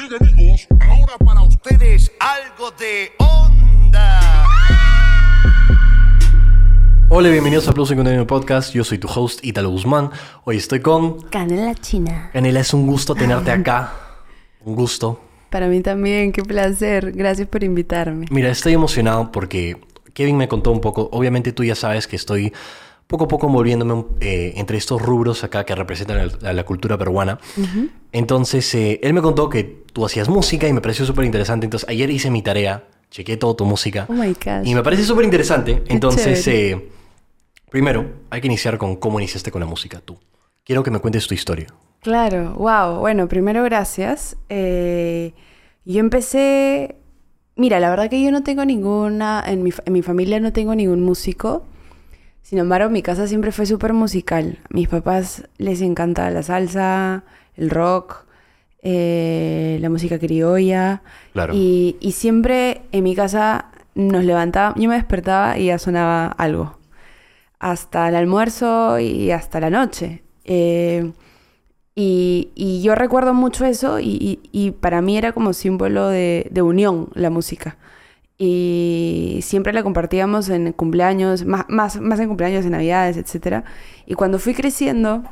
Bien amigos, ahora para ustedes algo de onda. Hola bienvenidos a Plus en Contenido Podcast. Yo soy tu host Italo Guzmán. Hoy estoy con Canela China. Canela. Es un gusto tenerte acá. Un gusto. Para mí también, qué placer. Gracias por invitarme. Mira, estoy emocionado porque Kevin me contó un poco. Obviamente tú ya sabes que estoy poco a poco moviéndome eh, entre estos rubros acá que representan a la cultura peruana. Entonces, eh, él me contó que tú hacías música y me pareció súper interesante. Entonces, ayer hice mi tarea, chequé toda tu música. Oh my God. Y me parece súper interesante. Entonces, eh, primero, hay que iniciar con cómo iniciaste con la música tú. Quiero que me cuentes tu historia. Claro, wow. Bueno, primero gracias. Eh, yo empecé... Mira, la verdad que yo no tengo ninguna... En mi, en mi familia no tengo ningún músico. Sin embargo, mi casa siempre fue súper musical. A mis papás les encanta la salsa, el rock, eh, la música criolla. Claro. Y, y siempre en mi casa nos levantaba, yo me despertaba y ya sonaba algo. Hasta el almuerzo y hasta la noche. Eh, y, y yo recuerdo mucho eso y, y- para mí era como símbolo de, de unión la música. Y siempre la compartíamos en cumpleaños, más, más, más en cumpleaños, en navidades, etc. Y cuando fui creciendo,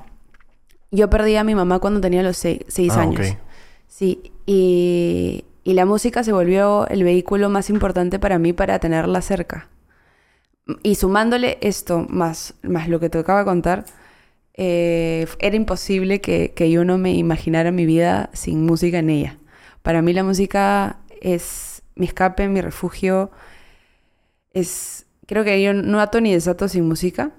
yo perdí a mi mamá cuando tenía los sei- seis Ah, años. ok. Sí, y, y la música se volvió el vehículo más importante para mí para tenerla cerca. Y sumándole esto, más, más lo que te acabo de contar, eh, era imposible que, que yo no me imaginara mi vida sin música en ella. Para mí la música es mi escape, mi refugio. Es, creo que yo no ato ni desato sin música.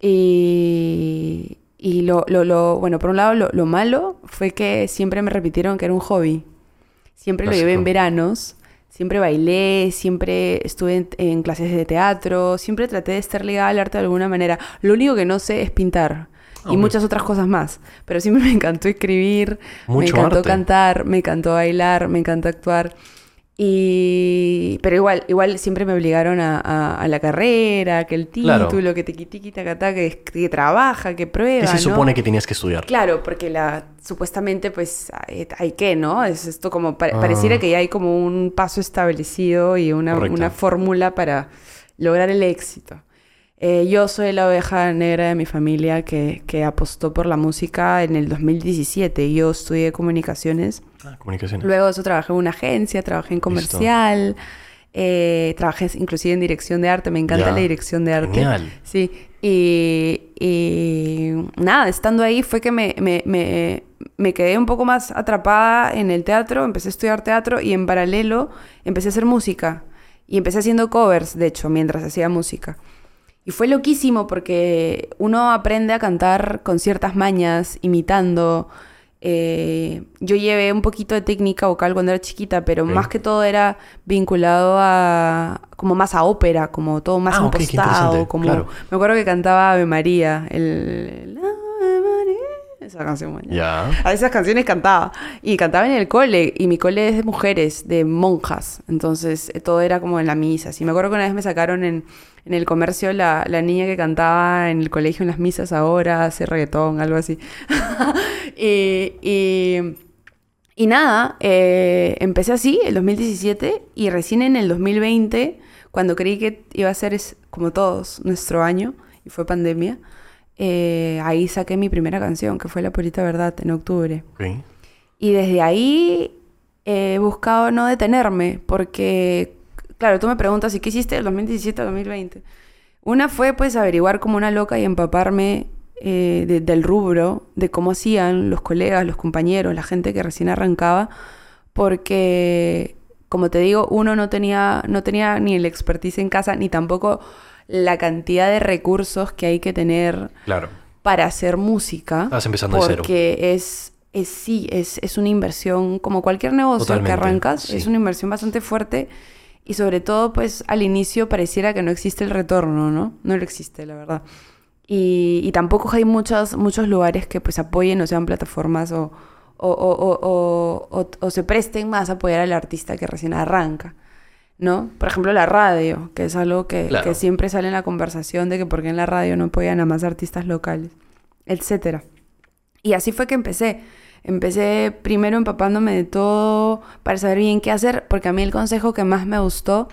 Y, y lo, lo, lo- bueno, por un lado, lo, lo malo fue que siempre me repitieron que era un hobby. Siempre lo llevé en veranos, siempre bailé, siempre estuve en, en clases de teatro, siempre traté de estar ligada al arte de alguna manera. Lo único que no sé es pintar y muchas otras cosas más. Pero siempre me encantó escribir, me encantó arte. cantar, me encantó bailar, me encantó actuar. Y... Pero igual, igual siempre me obligaron a, a- a la carrera, que el Claro. título, que tiqui tiqui taca, que, que trabaja, que prueba, ¿Qué se ¿no? supone que tenías que estudiar? Claro, porque la supuestamente pues hay, hay que, ¿no? Es esto como pa- Ah. pareciera que ya hay como un paso establecido y una, una fórmula para lograr el éxito. Eh, yo soy la oveja negra de mi familia que, que apostó por la música en el 2017. Yo estudié comunicaciones. Ah, comunicación. Luego de eso trabajé en una agencia, trabajé en comercial, eh, trabajé inclusive en dirección de arte. Me encanta Ya. la dirección de arte. Genial. Sí, y, y nada, estando ahí fue que me, me, me, me quedé un poco más atrapada en el teatro, empecé a estudiar teatro y en paralelo empecé a hacer música. Y empecé haciendo covers, de hecho, mientras hacía música. Y fue loquísimo porque uno aprende a cantar con ciertas mañas, imitando. Eh, yo llevé un poquito de técnica vocal cuando era chiquita, pero más que todo era vinculado a como más a ópera, como todo más Ah, impostado, como claro. me acuerdo que cantaba Ave María, el, esa canción. bueno. Ya. A esas canciones cantaba. Y cantaba en el cole. Y mi cole es de mujeres, de monjas. Entonces eh, todo era como en la misa. Sí, me acuerdo que una vez me sacaron en, en el comercio la, la niña que cantaba en el colegio en las misas ahora, hace reggaetón, algo así. y, y, y nada, eh, empecé así, el 2017. Y recién en el 2020, cuando creí que iba a ser es- como todos nuestro año, y fue pandemia. Eh, ahí saqué mi primera canción, que fue La Purita Verdad, en octubre. Y desde ahí he buscado no detenerme, porque, claro, tú me preguntas, ¿y qué hiciste del 2017 al 2020? Una fue pues averiguar como una loca y empaparme eh, de- del rubro, de cómo hacían los colegas, los compañeros, la gente que recién arrancaba, porque, como te digo, uno no tenía, no tenía ni el expertise en casa, ni tampoco la cantidad de recursos que hay que tener Claro. para hacer música. Estabas empezando de cero. Porque es, es sí, es, es una inversión, como cualquier negocio Totalmente, que arrancas, sí. es una inversión bastante fuerte. Y sobre todo, pues al inicio pareciera que no existe el retorno, ¿no? No lo existe, la verdad. Y, y tampoco hay muchos, muchos lugares que pues apoyen o sean plataformas o, o- o- o se presten más a apoyar al artista que recién arranca. ¿No? Por ejemplo, la radio, que es algo que, Claro. que siempre sale en la conversación de que por qué en la radio no apoyan a más artistas locales, etcétera. Y así fue que empecé. Empecé primero empapándome de todo para saber bien qué hacer, porque a mí el consejo que más me gustó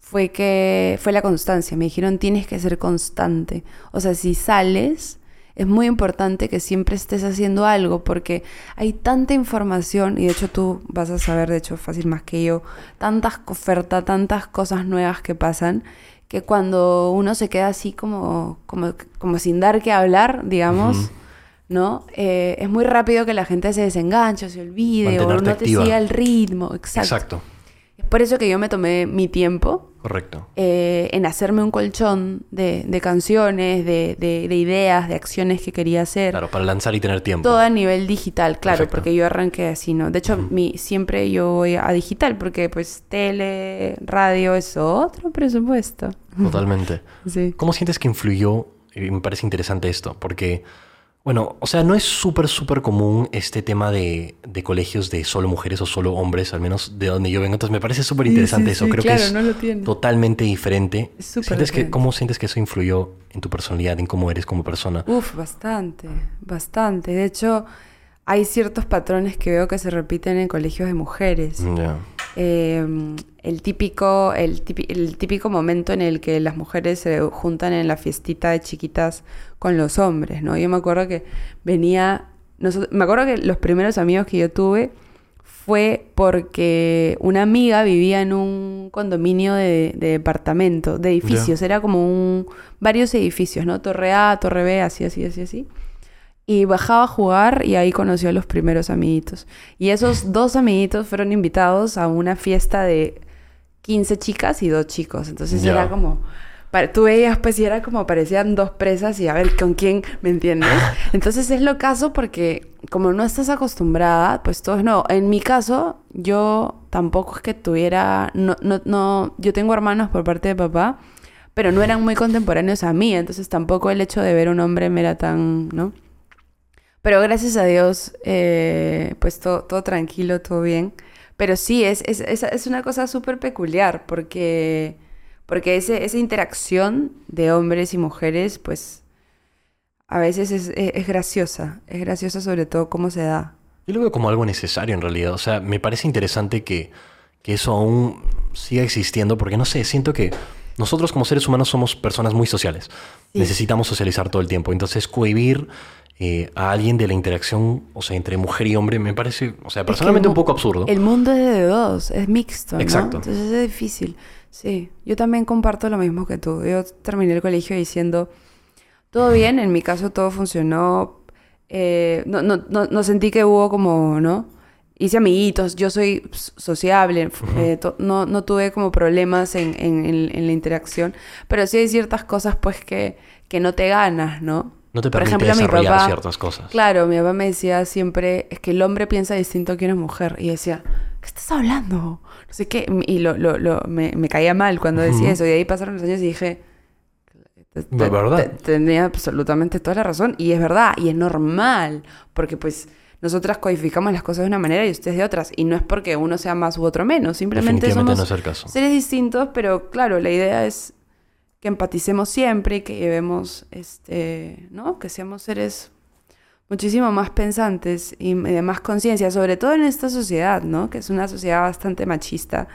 fue que fue la constancia. Me dijeron, tienes que ser constante. O sea, si sales, es muy importante que siempre estés haciendo algo, porque hay tanta información, y de hecho tú vas a saber, de hecho, fácil más que yo, tantas ofertas, tantas cosas nuevas que pasan, que cuando uno se queda así como, como, como sin dar que hablar, digamos. ¿no? Eh, es muy rápido que la gente se desenganche, se olvide, o no te activa. siga el ritmo. Exacto. Exacto. Es por eso que yo me tomé mi tiempo Correcto. eh, en hacerme un colchón de, de canciones, de, de- de ideas, de acciones que quería hacer. Claro, para lanzar y tener tiempo. Todo a nivel digital, claro, Perfecto. porque yo arranqué así, ¿no? De hecho, mi, siempre yo voy a digital, porque pues tele, radio es otro presupuesto. Totalmente. Sí. ¿Cómo sientes que influyó? Y me parece interesante esto, porque, bueno, o sea, no es súper, súper común este tema de, de colegios de solo mujeres o solo hombres, al menos de donde yo vengo. Entonces me parece súper interesante sí, eso. sí, Creo claro, que es no lo tiene. totalmente diferente. Es ¿Sientes que. ¿Cómo sientes que eso influyó en tu personalidad, en cómo eres como persona? Uf, bastante, bastante. De hecho, hay ciertos patrones que veo que se repiten en colegios de mujeres. Ya. Eh, el, típico, el, típi- el típico momento en el que las mujeres se juntan en la fiestita de chiquitas con los hombres, ¿no? Yo me acuerdo que venía... noso- me acuerdo que los primeros amigos que yo tuve fue porque una amiga vivía en un condominio de, de departamento, de edificios. Era como un... varios edificios, ¿no? Torre A, Torre B, así, así, así, así. Y bajaba a jugar y ahí conoció a los primeros amiguitos. Y esos dos amiguitos fueron invitados a una fiesta de 15 chicas y dos chicos. Entonces Ya. era como... Tú veías, pues, y era como parecían dos presas y a ver con quién, ¿me entiendes? Entonces es lo caso porque como no estás acostumbrada, pues todo es nuevo. En mi caso, yo tampoco es que tuviera... No, no, no, yo tengo hermanos por parte de papá, pero no eran muy contemporáneos a mí. Entonces tampoco el hecho de ver un hombre me era tan, ¿no? Pero gracias a Dios, eh, pues todo, tranquilo, todo bien. Pero sí, es, es, es, es una cosa súper peculiar porque, porque ese, esa interacción de hombres y mujeres, pues a veces es, es, es graciosa. Es graciosa sobre todo cómo se da. Yo lo veo como algo necesario en realidad. O sea, me parece interesante que, que eso aún siga existiendo porque no sé, siento que nosotros como seres humanos somos personas muy sociales. Sí. Necesitamos socializar todo el tiempo. Entonces, cohibir eh, a alguien de la interacción, o sea, entre mujer y hombre, me parece, o sea, Es que personalmente un poco absurdo. El mundo es de dos, es mixto, ¿no? Exacto. Entonces es difícil. Sí, yo también comparto lo mismo que tú. Yo terminé el colegio diciendo, todo bien, en mi caso todo funcionó. eh, no, no, no, no sentí que hubo como, ¿no? Hice amiguitos, yo soy sociable, eh, no, no tuve como problemas en, en- en- en la interacción, pero sí hay ciertas cosas pues que, que no te ganas, ¿no? No te Por ejemplo, mi papá- ciertas cosas. Claro, mi papá me decía siempre, es que el hombre piensa distinto que una mujer. Y decía, ¿qué estás hablando? No sé qué. Y lo, lo, lo- me, me caía mal cuando decía eso. Y ahí pasaron los años y dije, De verdad. te- tenía absolutamente toda la razón. Y es verdad, y es normal. Porque pues nosotras codificamos las cosas de una manera y ustedes de otras. Y no es porque uno sea más u otro menos. Simplemente somos no es el caso. seres distintos, pero claro, la idea es que empaticemos siempre y que llevemos, este, ¿no? Que seamos seres muchísimo más pensantes y de más conciencia, sobre todo en esta sociedad, ¿no? Que es una sociedad bastante machista.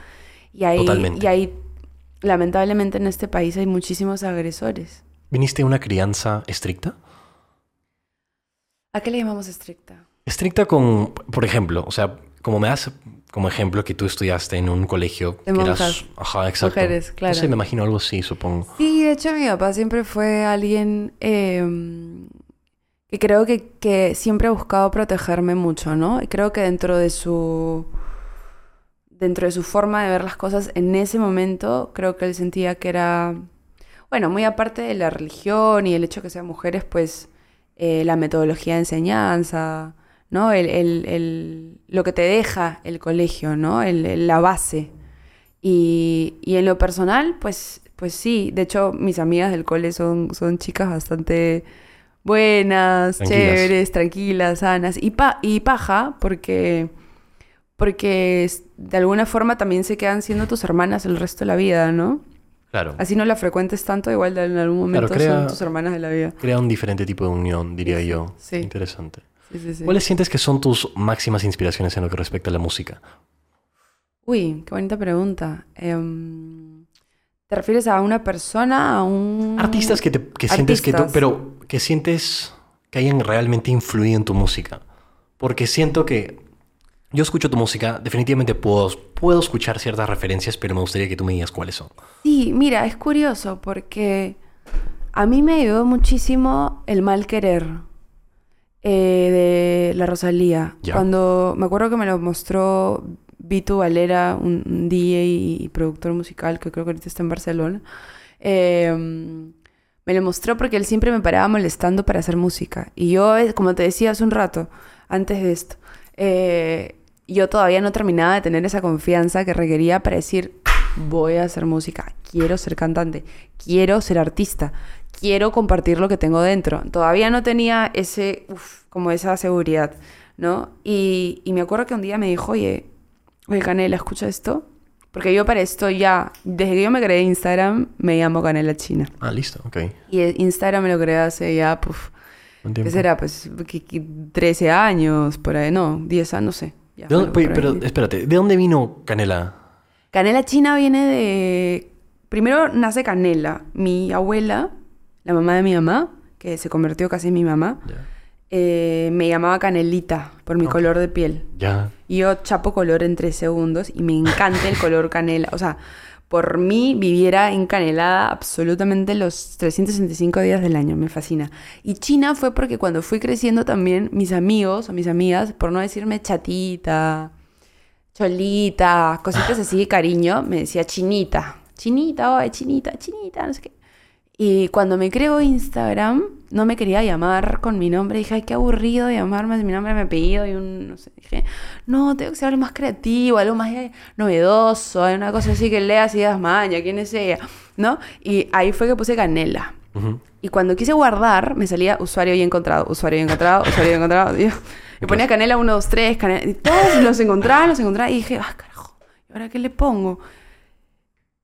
Y hay, Totalmente. y hay, lamentablemente en este país hay muchísimos agresores. ¿Viniste de una crianza estricta? ¿A qué le llamamos estricta? Estricta con, por ejemplo, o sea, como me das como ejemplo que tú estudiaste en un colegio De que eras, ajá, exacto. Mujeres, claro. No sé, me imagino algo así, supongo. Sí, de hecho mi papá siempre fue alguien eh, que creo que, que siempre ha buscado protegerme mucho, ¿no? Y creo que dentro de su dentro de su forma de ver las cosas en ese momento, creo que él sentía que era, bueno, muy aparte de la religión y el hecho de que sean mujeres, pues eh, la metodología de enseñanza, ¿no? El, el- el- lo que te deja el colegio, ¿no? La base. Y, y en lo personal, pues, pues sí. De hecho, mis amigas del cole son, son chicas bastante buenas, Tranquilas. chéveres, tranquilas, sanas. Y, pa- y paja, porque, porque de alguna forma también se quedan siendo tus hermanas el resto de la vida, ¿no? Claro. Así no la frecuentes tanto, igual en algún momento crea- son tus hermanas de la vida. Crea un diferente tipo de unión, diría yo. Sí. Interesante. Sí, sí, sí. ¿Cuáles sientes que son tus máximas inspiraciones en lo que respecta a la música? Uy, qué bonita pregunta. Em, ¿Te refieres a una persona, a un... Artistas que, te, que sientes que tú, pero que sientes que hayan realmente influido en tu música. Porque siento que yo escucho tu música, definitivamente puedo, puedo escuchar ciertas referencias, pero me gustaría que tú me digas cuáles son. Sí, mira, es curioso porque a mí me ayudó muchísimo el mal querer eh, de la Rosalía. Ya. Cuando me acuerdo que me lo mostró Vito Valera, un, un DJ y productor musical que creo que ahorita está en Barcelona. Eh, me lo mostró porque él siempre me paraba molestando para hacer música. Y yo, eh, como te decía hace un rato, antes de esto, eh, yo todavía no terminaba de tener esa confianza que requería para decir, voy a hacer música, quiero ser cantante, quiero ser artista, quiero compartir lo que tengo dentro. Todavía no tenía ese, uf, como esa seguridad, ¿no? Y, y me acuerdo que un día me dijo, oye, oye, Canela, escucha esto. Porque yo para esto ya, desde que yo me creé Instagram, me llamo Canela China. Ah, listo, ok. Y Instagram me lo creé hace ya, puf, ¿qué será? Pues que- que 13 años, por ahí, no, 10 años, no sé. Ya, ¿De dónde- ahí. pero espérate, ¿de dónde vino Canela? Canela china viene de... Primero nace Canela. Mi abuela, la mamá de mi mamá, que se convirtió casi en mi mamá, eh, me llamaba Canelita por mi color de piel. Ya. Y yo chapo color en tres segundos y me encanta el color canela. O sea, por mí viviera encanelada absolutamente los 365 días del año. Me fascina. Y China fue porque cuando fui creciendo también, mis amigos o mis amigas, por no decirme chatita, cholita, cositas así de cariño, me decía chinita. Chinita, oye, chinita, chinita, no sé qué. Y cuando me creo Instagram, no me quería llamar con mi nombre. Dije, ay, qué aburrido llamarme mi nombre, mi apellido y un, no sé. Dije, no, tengo que ser algo más creativo, algo más eh, novedoso, hay una cosa así que leas y digas, maña, ¿quién es ella? ¿No? Y ahí fue que puse canela. Y cuando quise guardar, me salía usuario y encontrado, usuario y encontrado, usuario y encontrado. Y, y ponía canela 1, 2, 3, canela. Y todos los encontraba, los encontraba. Y dije, ah, carajo, ¿y ahora qué le pongo?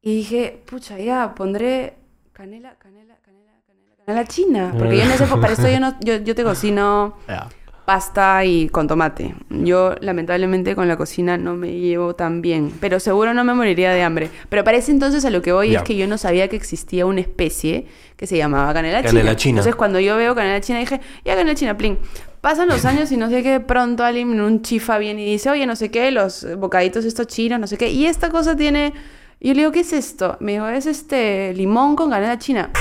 Y dije, pucha, ya, pondré canela, canela, canela, canela, canela china. Porque yo en ese, para esto yo, no, yo, yo te cocino Ya. pasta y con tomate. Yo, lamentablemente, con la cocina no me llevo tan bien. Pero seguro no me moriría de hambre. Pero para ese entonces a lo que voy es que yo no sabía que existía una especie que se llamaba canela, Canela china. china. Entonces, cuando yo veo canela china, dije, ya canela china, plin. Pasan los años y no sé qué, de pronto alguien en un chifa viene y dice, oye, no sé qué, los bocaditos estos chinos, no sé qué. Y esta cosa tiene... Y yo le digo, ¿qué es esto? Me dijo, es este limón con canela china.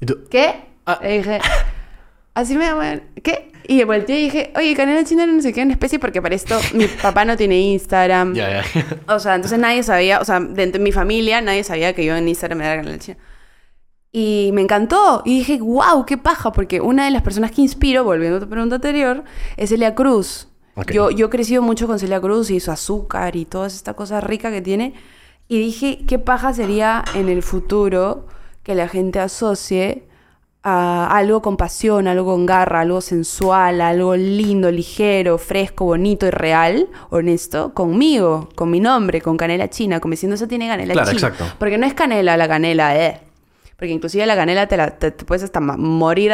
¿Y tú? ¿Qué? Ah. Le dije, así me llaman, ¿qué? Y volteé y dije, oye, canela china no sé qué en especie, porque para esto mi papá no tiene Instagram. Ya, ya. O sea, entonces nadie sabía, o sea, dentro de mi familia nadie sabía que yo en Instagram era canela china. Y me encantó. Y dije, wow, qué paja, porque una de las personas que inspiro, volviendo a tu pregunta anterior, es Celia Cruz. Ok. Yo, yo he crecido mucho con Celia Cruz y su azúcar y toda esta cosa rica que tiene. Y dije, qué paja sería en el futuro que la gente asocie a algo con pasión, algo con garra, algo sensual, algo lindo, ligero, fresco, bonito y real, honesto, conmigo, con mi nombre, con canela china, como diciendo eso tiene canela Claro, china. exacto. Porque no es canela la canela, eh. Porque inclusive la canela te, la, te, te puedes hasta morir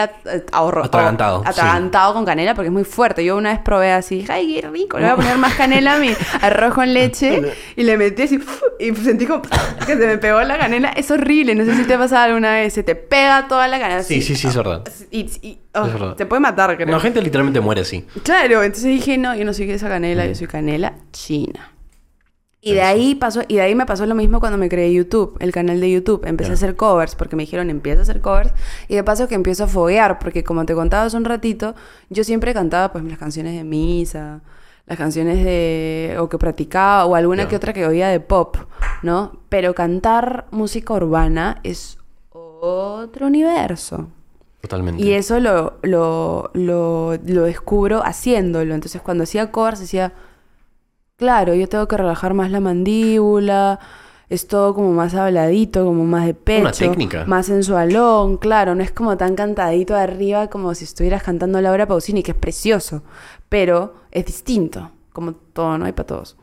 ahorro- Atragantado, sí. atragantado con canela porque es muy fuerte. Yo una vez probé así, dije, ay, qué rico, le voy a poner más canela a mi arroz con leche. y le metí así, y sentí como que se me pegó la canela. Es horrible, no sé si te ha pasado alguna vez. Se te pega toda la canela. Sí, sí, sí, es verdad. Y, y- oh, Es verdad. te puede matar, creo. La gente literalmente muere así. Claro, entonces dije, no, yo no soy esa canela, yo soy canela china. Y de ahí pasó, y de ahí me pasó lo mismo cuando me creé YouTube, el canal de YouTube. Empecé a hacer covers, porque me dijeron, empieza a hacer covers. Y de paso que empiezo a foguear, porque como te contaba hace un ratito, yo siempre cantaba pues las canciones de misa, las canciones de... o que practicaba, o alguna que otra que oía de pop, ¿no? Pero cantar música urbana es otro universo. Totalmente. Y eso lo, lo, lo, lo descubro haciéndolo. Entonces, cuando hacía covers, decía, claro, yo tengo que relajar más la mandíbula, es todo como más habladito, como más de pecho. Una técnica. Más sensualón, claro, no es como tan cantadito arriba como si estuvieras cantando Laura Pausini, que es precioso, pero es distinto, como todo, no hay para todos.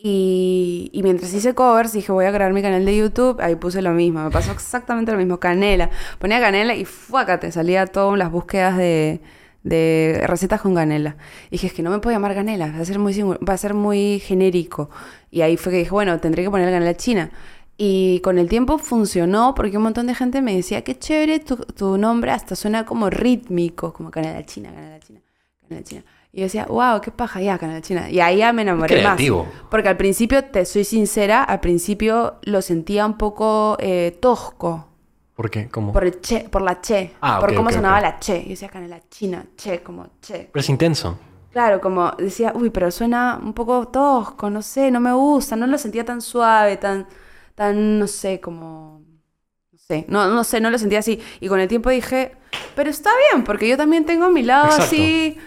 Y, y mientras hice covers, dije, voy a crear mi canal de YouTube. Ahí puse lo mismo. Me pasó exactamente lo mismo. Canela. Ponía canela y fuácate. Salía todas las búsquedas de, de recetas con canela. Y dije, es que no me puedo llamar canela, va a ser muy, va a ser muy genérico. Y ahí fue que dije, bueno, tendré que poner canela china. Y con el tiempo funcionó porque un montón de gente me decía, qué chévere tu, tu nombre, hasta suena como rítmico, como canela china, canela china, canela china. Y yo decía, wow, qué paja, ya, canela china. Y ahí ya me enamoré Creativo. más. Porque al principio, te soy sincera, al principio lo sentía un poco eh, tosco. ¿Por qué? ¿Cómo? Por, el che, por la che. Ah, por cómo sonaba la che. Yo decía canela china, che, como che. Pero es intenso. Claro, como decía, uy, pero suena un poco tosco, no sé, no me gusta, no lo sentía tan suave, tan, tan, no sé, como, no sé, no, no sé, no lo sentía así. Y con el tiempo dije, pero está bien, porque yo también tengo mi lado Exacto. así,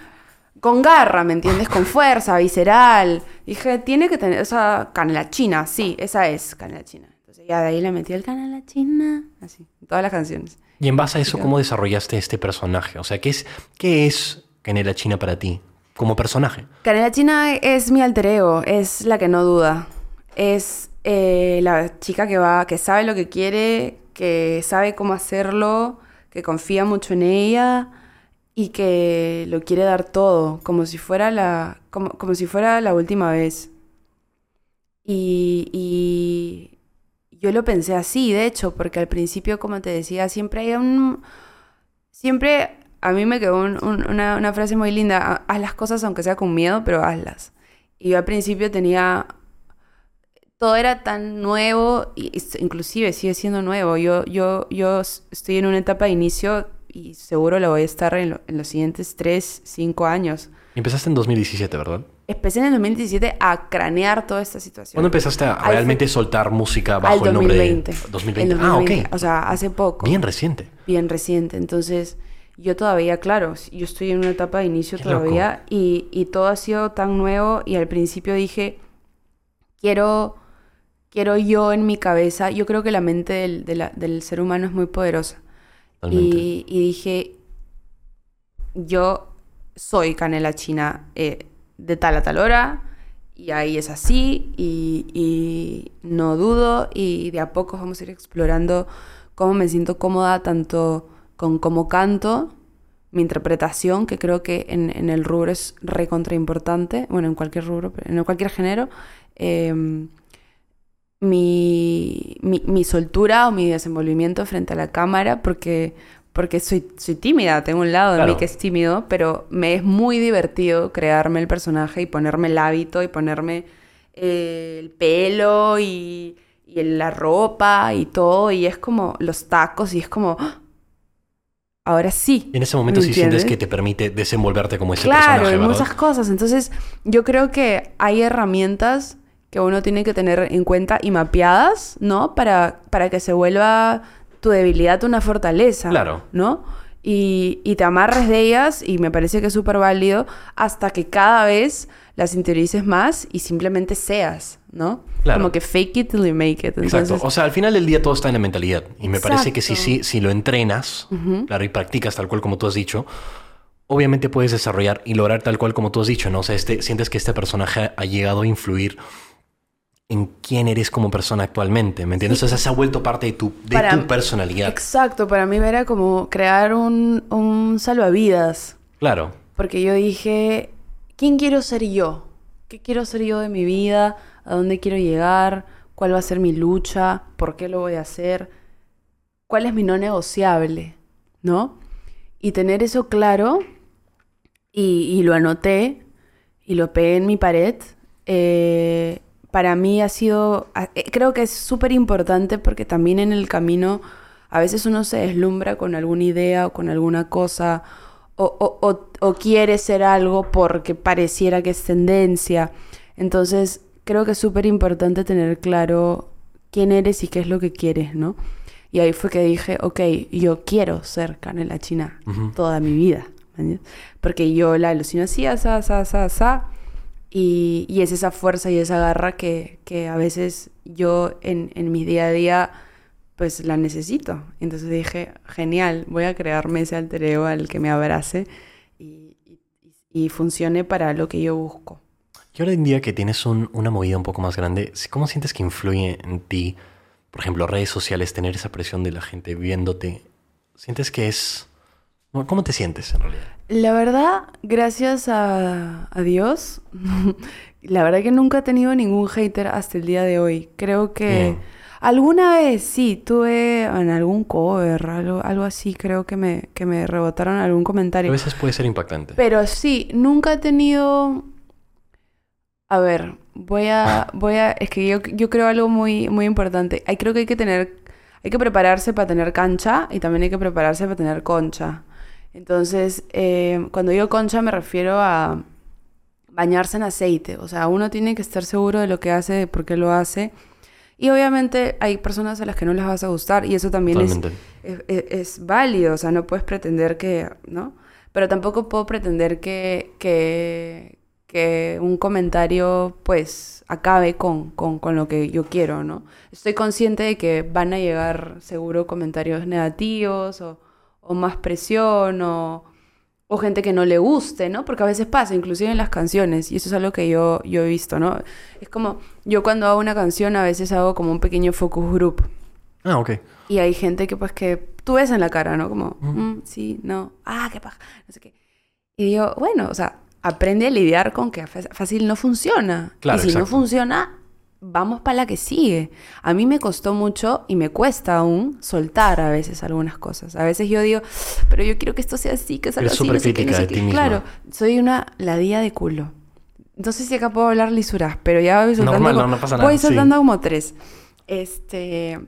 con garra, ¿me entiendes? Con fuerza, visceral. Dije, tiene que tener, o sea, canela china, sí, esa es canela china. De ahí le metí el canela china, así, todas las canciones. Y en base a eso. ¿cómo desarrollaste este personaje? O sea, ¿qué es, qué es Canela China para ti como personaje? Canela China es mi alter ego, es la que no duda. Es eh, la chica que va, que sabe lo que quiere, que sabe cómo hacerlo, que confía mucho en ella y que lo quiere dar todo, como si fuera la, como, como si fuera la última vez. Y, y yo lo pensé así, de hecho, porque al principio, como te decía, siempre hay un... Siempre a mí me quedó un- un- una, frase muy linda, "Ha- haz las cosas aunque sea con miedo, pero hazlas. Y yo al principio tenía... Todo era tan nuevo, inclusive sigue siendo nuevo. Yo, yo, yo estoy en una etapa de inicio y seguro lo voy a estar en, en los siguientes 3, 5 años. Empezaste en 2017, ¿verdad? Empecé en el 2017 a cranear toda esta situación. ¿Cuándo empezaste a Al- realmente soltar música bajo el nombre 2020. de El 2020? 2020, Ah, ok. O sea, hace poco. Bien reciente. bien reciente. Entonces, yo todavía, claro, yo estoy en una etapa de inicio Qué todavía y, y todo ha sido tan nuevo y al principio dije, quiero, quiero yo en mi cabeza, yo creo que la mente del, de la- del ser humano es muy poderosa. Y, y dije, yo soy canela china eh, de tal a tal hora y ahí es así y, no dudo y de a poco vamos a ir explorando cómo me siento cómoda tanto con cómo canto, mi interpretación, que creo que en, en el rubro es recontra importante, bueno, en cualquier rubro, en cualquier género, em, mi, mi, mi soltura o mi desenvolvimiento frente a la cámara porque, porque soy, soy tímida, tengo un lado de Claro. mí que es tímido, pero me es muy divertido crearme el personaje y ponerme el hábito y ponerme eh, el pelo y, y la ropa y todo y es como los tacos y es como... ¡ah! Ahora sí. En ese momento ¿me sí sientes que te permite desenvolverte como ese Claro, personaje, ¿verdad? muchas cosas. Entonces, yo creo que hay herramientas que uno tiene que tener en cuenta y mapeadas, ¿no? Para, para que se vuelva tu debilidad una fortaleza. Claro. ¿No? Y, y te amarres de ellas, y me parece que es súper válido, hasta que cada vez las interiorices más y simplemente seas, ¿no? Claro. Como que fake it till you make it. Exacto. O sea, al final del día todo está en la mentalidad. Y me parece que si, si, si lo entrenas, claro, y practicas tal cual como tú has dicho, obviamente puedes desarrollar y lograr tal cual como tú has dicho, ¿no? O sea, este, sientes que este personaje ha llegado a influir en quién eres como persona actualmente, ¿me entiendes? O sea, se ha vuelto parte de tu, de Para- tu personalidad. Exacto, para mí era como crear un, un salvavidas. Claro. Porque yo dije, ¿quién quiero ser yo? ¿Qué quiero ser yo de mi vida? ¿A dónde quiero llegar? ¿Cuál va a ser mi lucha? ¿Por qué lo voy a hacer? ¿Cuál es mi no negociable? ¿No? Y tener eso claro, y, y lo anoté, y lo pegué en mi pared, eh, para mí ha sido, a- eh, creo que es súper importante porque también en el camino a veces uno se deslumbra con alguna idea o con alguna cosa o, o- o- o quiere ser algo porque pareciera que es tendencia. Entonces creo que es súper importante tener claro quién eres y qué es lo que quieres, ¿no? Y ahí fue que dije, ok, yo quiero ser canela china toda mi vida. Porque yo la alucino así, asá, asá, asá, asá. Y, y es esa fuerza y esa garra que, que a veces yo en, en mi día a día pues la necesito. Entonces dije, genial, voy a crearme ese alter ego al que me abrace y, y- funcione para lo que yo busco. Y ahora en día que tienes un- una movida un poco más grande, ¿cómo sientes que influye en ti, por ejemplo, redes sociales, tener esa presión de la gente viéndote? ¿Sientes que es ¿Cómo te sientes en realidad? La verdad, gracias a, a Dios, la verdad que nunca he tenido ningún hater hasta el día de hoy. Creo que Bien. alguna vez sí, tuve en algún cover, algo, algo así, creo que me, que me rebotaron algún A comentario. veces puede ser impactante. Pero sí, nunca he tenido... A ver, voy a... Voy a... Es que yo, yo creo algo muy, muy importante. Hay, creo que hay que tener... Hay que prepararse para tener cancha y también hay que prepararse para tener concha. Entonces, eh, cuando digo concha me refiero a bañarse en aceite. O sea, uno tiene que estar seguro de lo que hace, de por qué lo hace. Y obviamente hay personas a las que no les vas a gustar y eso también es, Totalmente. es, es- es válido, o sea, no puedes pretender que, ¿no? Pero tampoco puedo pretender que, que, que un comentario, pues, acabe con, con, con lo que yo quiero, ¿no? Estoy consciente de que van a llegar seguro comentarios negativos o, o más presión o, o gente que no le guste, ¿no? Porque a veces pasa, inclusive en las canciones, y eso es algo que yo, yo he visto, ¿no? Es como, yo cuando hago una canción a veces hago como un pequeño focus group. Ah, ok. Y hay gente que pues que tú ves en la cara, ¿no? Como, "Mm, sí, no, ah, qué paja, no sé qué. Y digo, bueno, o sea, aprende a lidiar con que fácil no funciona. Claro, y si no funciona, vamos para la que sigue. A mí me costó mucho y me cuesta aún soltar a veces algunas cosas. A veces yo digo, pero yo quiero que esto sea así, que salga así, no sé qué, no sé de qué". ti misma. Claro, soy una ladilla de culo. Entonces sí acá puedo hablar lisuras, pero ya voy soltando, Normal, no, como- no pasa nada, voy sí. soltando como tres. Este,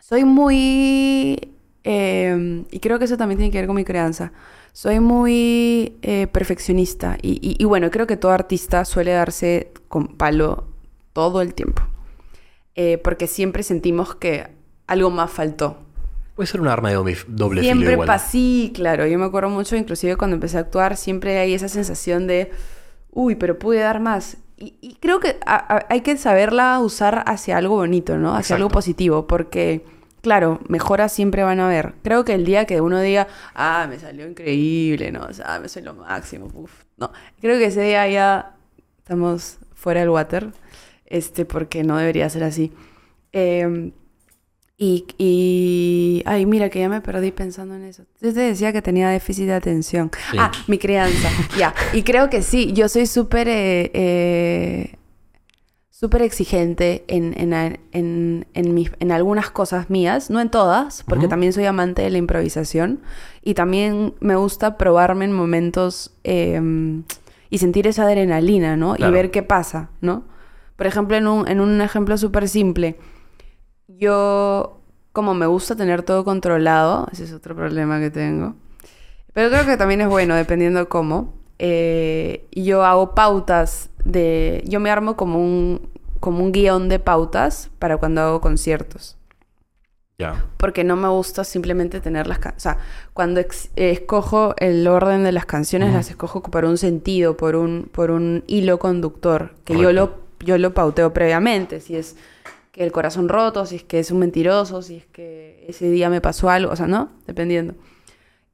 soy muy, eh, y creo que eso también tiene que ver con mi crianza, soy muy eh, perfeccionista y, y- y bueno, creo que todo artista suele darse con palo todo el tiempo, Eh, porque siempre sentimos que algo más faltó. Puede ser un arma de doble, doble filo Siempre igual. sí, claro. Yo me acuerdo mucho, inclusive cuando empecé a actuar, siempre hay esa sensación de, uy, pero pude dar más. Y, y creo que a- a- hay que saberla usar hacia algo bonito, ¿no? Hacia algo positivo, porque, claro, mejoras siempre van a haber. Creo que el día que uno diga, ah, me salió increíble, ¿no? O sea, me soy lo máximo, uf. No, creo que ese día ya estamos fuera del water, este, porque no debería ser así. Em, y, y... Ay, mira, que ya me perdí pensando en eso. Yo te decía que tenía déficit de atención. Sí. Ah, mi crianza. ya. Y creo que sí, yo soy súper... eh, eh, súper exigente en, en, en, en, mis- en algunas cosas mías, no en todas, porque también soy amante de la improvisación y también me gusta probarme en momentos eh, y sentir esa adrenalina, ¿no? Claro. Y ver qué pasa, ¿no? Por ejemplo, en un, en un ejemplo súper simple, yo, como me gusta tener todo controlado, ese es otro problema que tengo, pero creo que también es bueno, dependiendo cómo. eh, yo hago pautas de... Yo me armo como un, como un guion de pautas para cuando hago conciertos. Ya. Porque no me gusta simplemente tener las... ca- O sea, cuando ex- escojo el orden de las canciones, las escojo por un sentido, por un, por un hilo conductor, que yo lo, yo lo pauteo previamente. Si es que el corazón roto, si es que es un mentiroso, si es que ese día me pasó algo, o sea, ¿no? Dependiendo.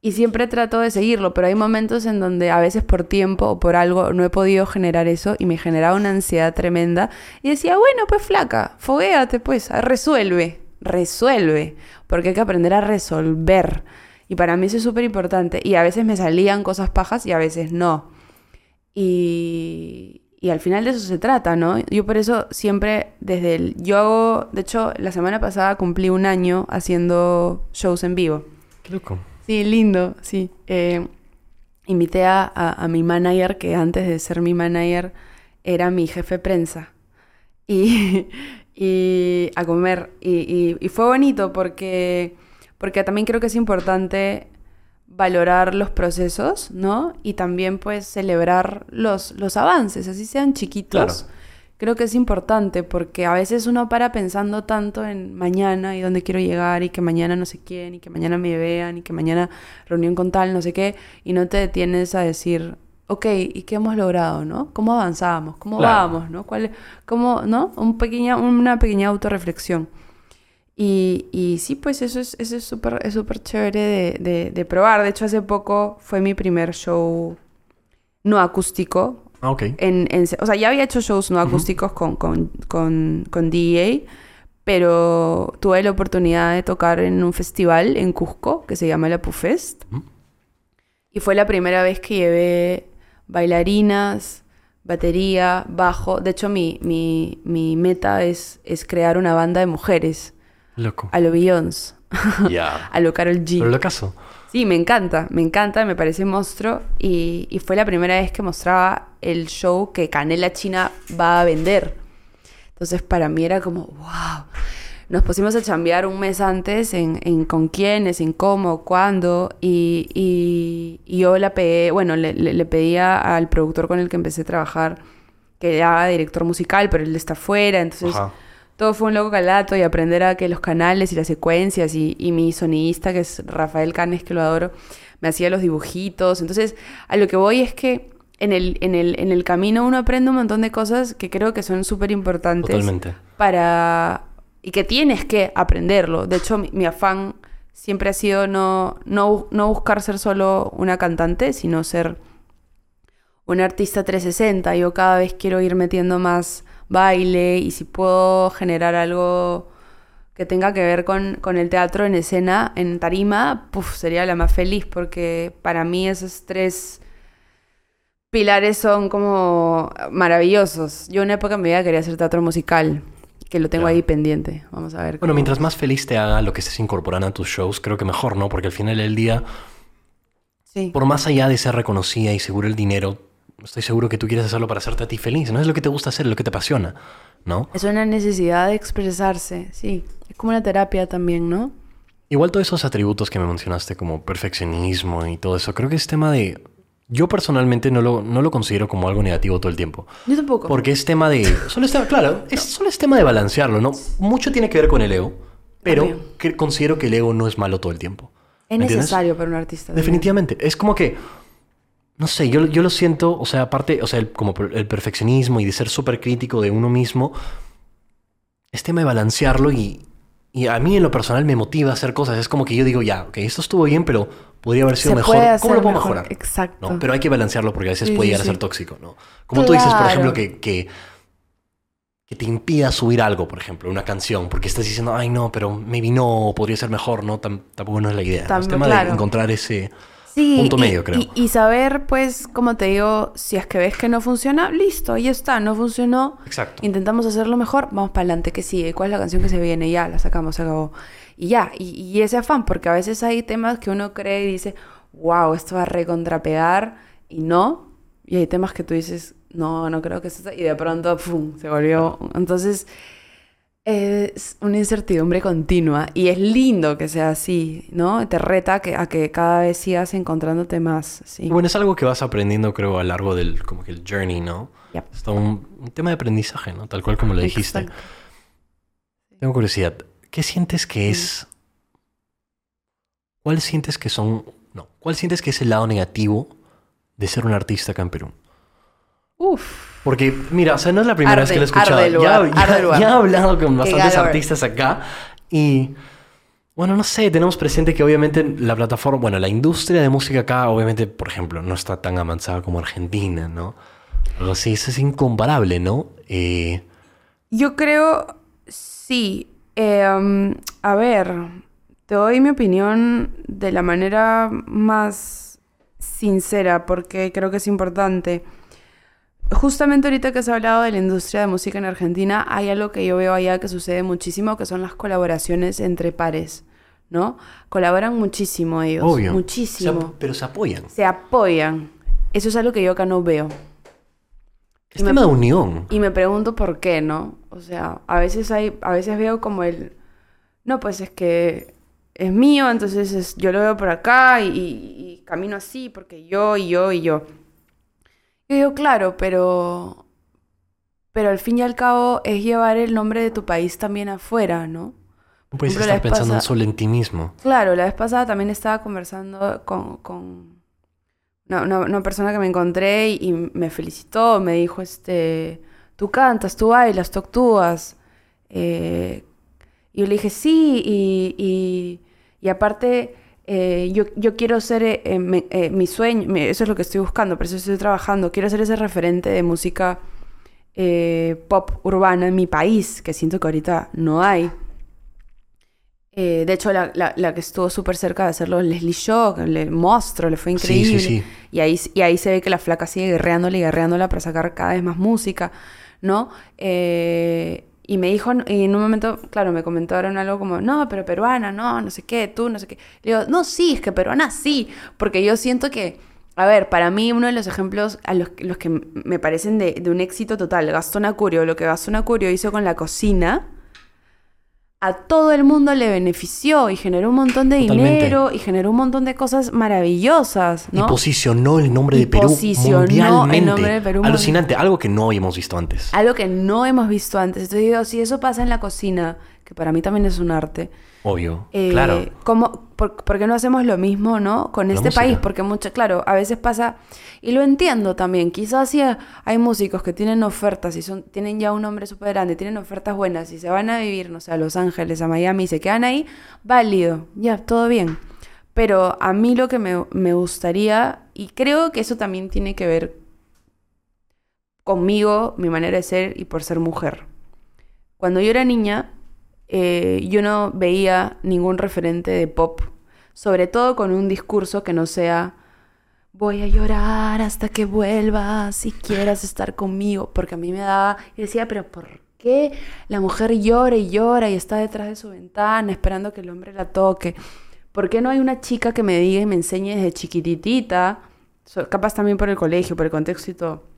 Y siempre trato de seguirlo, pero hay momentos en donde a veces por tiempo o por algo no he podido generar eso y me generaba una ansiedad tremenda. Y decía, bueno, pues flaca, foguéate pues, resuelve, resuelve, porque hay que aprender a resolver. Y para mí eso es súper importante. Y a veces me salían cosas pajas y a veces no. Y, y al final de eso se trata, ¿no? Yo por eso siempre desde el... Yo hago, de hecho, la semana pasada cumplí un año haciendo shows en vivo. Qué loco. Sí, lindo, sí. Eh, invité a, a- a mi manager, que antes de ser mi manager era mi jefe de prensa, y, y a comer. Y, y- y fue bonito porque, porque también creo que es importante valorar los procesos, ¿no? Y también pues celebrar los, los avances, así sean chiquitos. Claro. Creo que es importante porque a veces uno para pensando tanto en mañana y dónde quiero llegar y que mañana no sé quién y que mañana me vean y que mañana reunión con tal, no sé qué, y no te detienes a decir, ok, ¿y qué hemos logrado, no? ¿Cómo avanzamos? ¿Cómo Claro. vamos, no? ¿Cuál, cómo, no? Un pequeña, una pequeña autorreflexión. Y, y sí, pues eso es eso es súper es súper chévere de, de, de probar. De hecho, hace poco fue mi primer show no acústico Ah, ok. en, en- o sea, ya había hecho shows no acústicos con, con, con, con DEA, pero tuve la oportunidad de tocar en un festival en Cusco que se llama la PUFest. Ujú. Y fue la primera vez que llevé bailarinas, batería, bajo. De hecho, mi, mi, mi meta es, es crear una banda de mujeres. Loco. A lo Beyoncé. Ya. a lo Carol G. Pero lo caso. Sí, me encanta, me encanta, me parece monstruo. Y, y fue la primera vez que mostraba el show que Canela China va a vender. Entonces para mí era como, wow. Nos pusimos a chambear un mes antes en, en con quiénes, en cómo, cuándo. Y, y, y yo la pegué, bueno, le, le, le pedía al productor con el que empecé a trabajar que haga director musical, pero él está fuera. Entonces Ajá. Todo fue un loco calato y aprender a que los canales y las secuencias y, y mi sonidista, que es Rafael Canes, que lo adoro, me hacía los dibujitos. Entonces, a lo que voy es que en el, en el, en el camino uno aprende un montón de cosas que creo que son súper importantes Totalmente. para... y que tienes que aprenderlo. De hecho, mi, mi afán siempre ha sido no, no, no buscar ser solo una cantante, sino ser una artista 360. Yo cada vez quiero ir metiendo más baile y si puedo generar algo que tenga que ver con, con el teatro en escena, en tarima, puf, sería la más feliz porque para mí esos tres pilares son como maravillosos. Yo en una época en mi vida quería hacer teatro musical, que lo tengo ahí pendiente. Vamos a ver. Bueno, mientras más feliz te haga lo que estés incorporando a tus shows, creo que mejor, ¿no? Porque al final del día, Sí. por más allá de ser reconocida y seguro el dinero, estoy seguro que tú quieres hacerlo para hacerte a ti feliz. No es lo que te gusta hacer, es lo que te apasiona, ¿no? Es una necesidad de expresarse, sí. Es como una terapia también, ¿no? Igual todos esos atributos que me mencionaste como perfeccionismo y todo eso, creo que es tema de... Yo personalmente no lo, no lo considero como algo negativo todo el tiempo. Yo tampoco. Porque es tema de... Solo es tema, claro, es, solo es tema de balancearlo, ¿no? Mucho tiene que ver con el ego, pero que- considero que el ego no es malo todo el tiempo. es necesario para un artista. Definitivamente. Es como que... No sé, yo, yo lo siento, o sea, aparte, o sea, el, como el perfeccionismo y de ser súper crítico de uno mismo, es tema de balancearlo y, y a mí en lo personal me motiva a hacer cosas. Es como que yo digo, ya, ok, esto estuvo bien, pero podría haber sido Se mejor. ¿Cómo lo puedo mejor, mejorar? exacto. ¿No? Pero hay que balancearlo porque a veces Sí, puede sí, llegar a ser tóxico, ¿no? Como tú dices, por Claro. ejemplo, que, que, que te impida subir algo, por ejemplo, una canción, porque estás diciendo, ay, no, pero maybe no, podría ser mejor, ¿no? Tam- tampoco no es la idea. ¿no? Es Tam- tema claro. de encontrar ese... Sí, punto y- medio, creo. Y, y saber, pues, como te digo, si es que ves que no funciona, listo, ya está, no funcionó. Exacto. Intentamos hacerlo mejor, vamos para adelante, que sigue, cuál es la canción que se viene, ya, la sacamos, se acabó. Y ya, y, y ese afán, porque a veces hay temas que uno cree y dice, wow, esto va a recontrapegar, y no. Y hay temas que tú dices, no, no creo que esto... Y de pronto, ¡pum!, se volvió... Entonces, es una incertidumbre continua. Y es lindo que sea así, ¿no? Te reta que, a que cada vez sigas encontrándote más, sí. Bueno, es algo que vas aprendiendo, creo, a lo largo del como que el journey, ¿no? Yep. Es un, un tema de aprendizaje, ¿no? Tal cual como lo dijiste. Exacto. Tengo curiosidad. ¿Qué sientes que es... ¿Cuál sientes que son... No, ¿cuál sientes que es el lado negativo de ser un artista acá en Perú? Uf. Porque, mira, o sea, no es la primera vez que lo he escuchado. lugar, ya, ya- ya he hablado con bastantes artistas acá y, bueno, no sé, tenemos presente que obviamente la plataforma, bueno, la industria de música acá, obviamente, por ejemplo, no está tan avanzada como Argentina, ¿no? Algo así, eso es incomparable, ¿no? Eh, Yo creo, sí. Eh, um, a ver, te doy mi opinión de la manera más sincera porque creo que es importante. Justamente ahorita que has hablado de la industria de música en Argentina, hay algo que yo veo allá que sucede muchísimo, que son las colaboraciones entre pares, ¿no? Colaboran muchísimo ellos, obvio. muchísimo. Se pero se apoyan. Se apoyan. Eso es algo que yo acá no veo. Es Y me- tema de unión. Y me pregunto por qué, ¿no? O sea, a veces hay, a veces veo como el, no, pues es que es mío, entonces es- yo lo veo por acá y, y- y camino así porque yo y yo y yo. Yo digo, claro, pero, pero al fin y al cabo es llevar el nombre de tu país también afuera, ¿no? No puedes ejemplo, la estar pensando pasada- solo en ti mismo. Claro, la vez pasada también estaba conversando con, con una, una- una persona que me encontré y, y me felicitó, me dijo, este, tú cantas, tú bailas, tú actúas. Eh, y yo le dije, sí, y, y, y aparte, eh, yo, yo quiero ser eh, eh, me- eh, mi sueño, me- eso es lo que estoy buscando, por eso estoy trabajando, quiero ser ese referente de música eh, pop urbana en mi país, que siento que ahorita no hay. Eh, de hecho, la, la- la que estuvo súper cerca de hacerlo es Leslie Shaw, le monstruo, le fue Sí, sí, increíble. sí. Y, ahí, y ahí se ve que la flaca sigue guerreándola y guerreándola para sacar cada vez más música, ¿no? Eh, y me dijo, y en un momento, claro, me comentaron algo como, no, pero peruana, no, no sé qué, tú, no sé qué. Le digo, no, sí, es que peruana sí, porque yo siento que, a ver, para mí uno de los ejemplos a los, los que me parecen de, de un éxito total, Gastón Acurio, lo que Gastón Acurio hizo con la cocina, a todo el mundo le benefició y generó un montón de Totalmente. dinero y generó un montón de cosas maravillosas, ¿no? Y posicionó el nombre Y de Perú posicionó el mundialmente. nombre de Perú Alucinante, algo que no habíamos visto antes. Algo que no hemos visto antes. Entonces digo, si eso pasa en la cocina, que para mí también es un arte, Obvio. eh, claro. ¿cómo- por, por qué no hacemos lo mismo, no? Con La este música. país, porque mucho, claro, a veces pasa, y lo entiendo también, quizás sí hay músicos que tienen ofertas y son, tienen ya un nombre súper grande, tienen ofertas buenas y se van a vivir, no sé, a Los Ángeles, a Miami y se quedan ahí, válido, ya, todo bien. Pero a mí lo que me, me gustaría, y creo que eso también tiene que ver conmigo, mi manera de ser y por ser mujer. Cuando yo era niña, eh, yo no veía ningún referente de pop, sobre todo con un discurso que no sea voy a llorar hasta que vuelvas si quieras estar conmigo, porque a mí me daba, y decía, pero ¿por qué la mujer llora y llora y está detrás de su ventana esperando que el hombre la toque? ¿Por qué no hay una chica que me diga y me enseñe desde chiquititita, capaz también por el colegio, por el contexto y todo,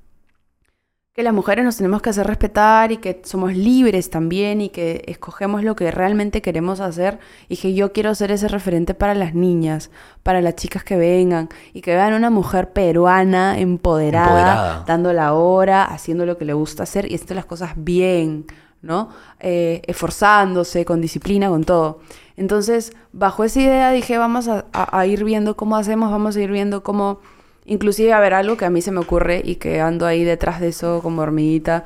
que las mujeres nos tenemos que hacer respetar y que somos libres también y que escogemos lo que realmente queremos hacer y que yo quiero ser ese referente para las niñas, para las chicas que vengan y que vean una mujer peruana empoderada, Empoderada. dando la hora, haciendo lo que le gusta hacer y haciendo las cosas bien, ¿no? Eh, esforzándose, con disciplina, con todo. Entonces, bajo esa idea dije, vamos a, a- a ir viendo cómo hacemos, vamos a ir viendo cómo... Inclusive, a ver, algo que a mí se me ocurre y que ando ahí detrás de eso como hormiguita,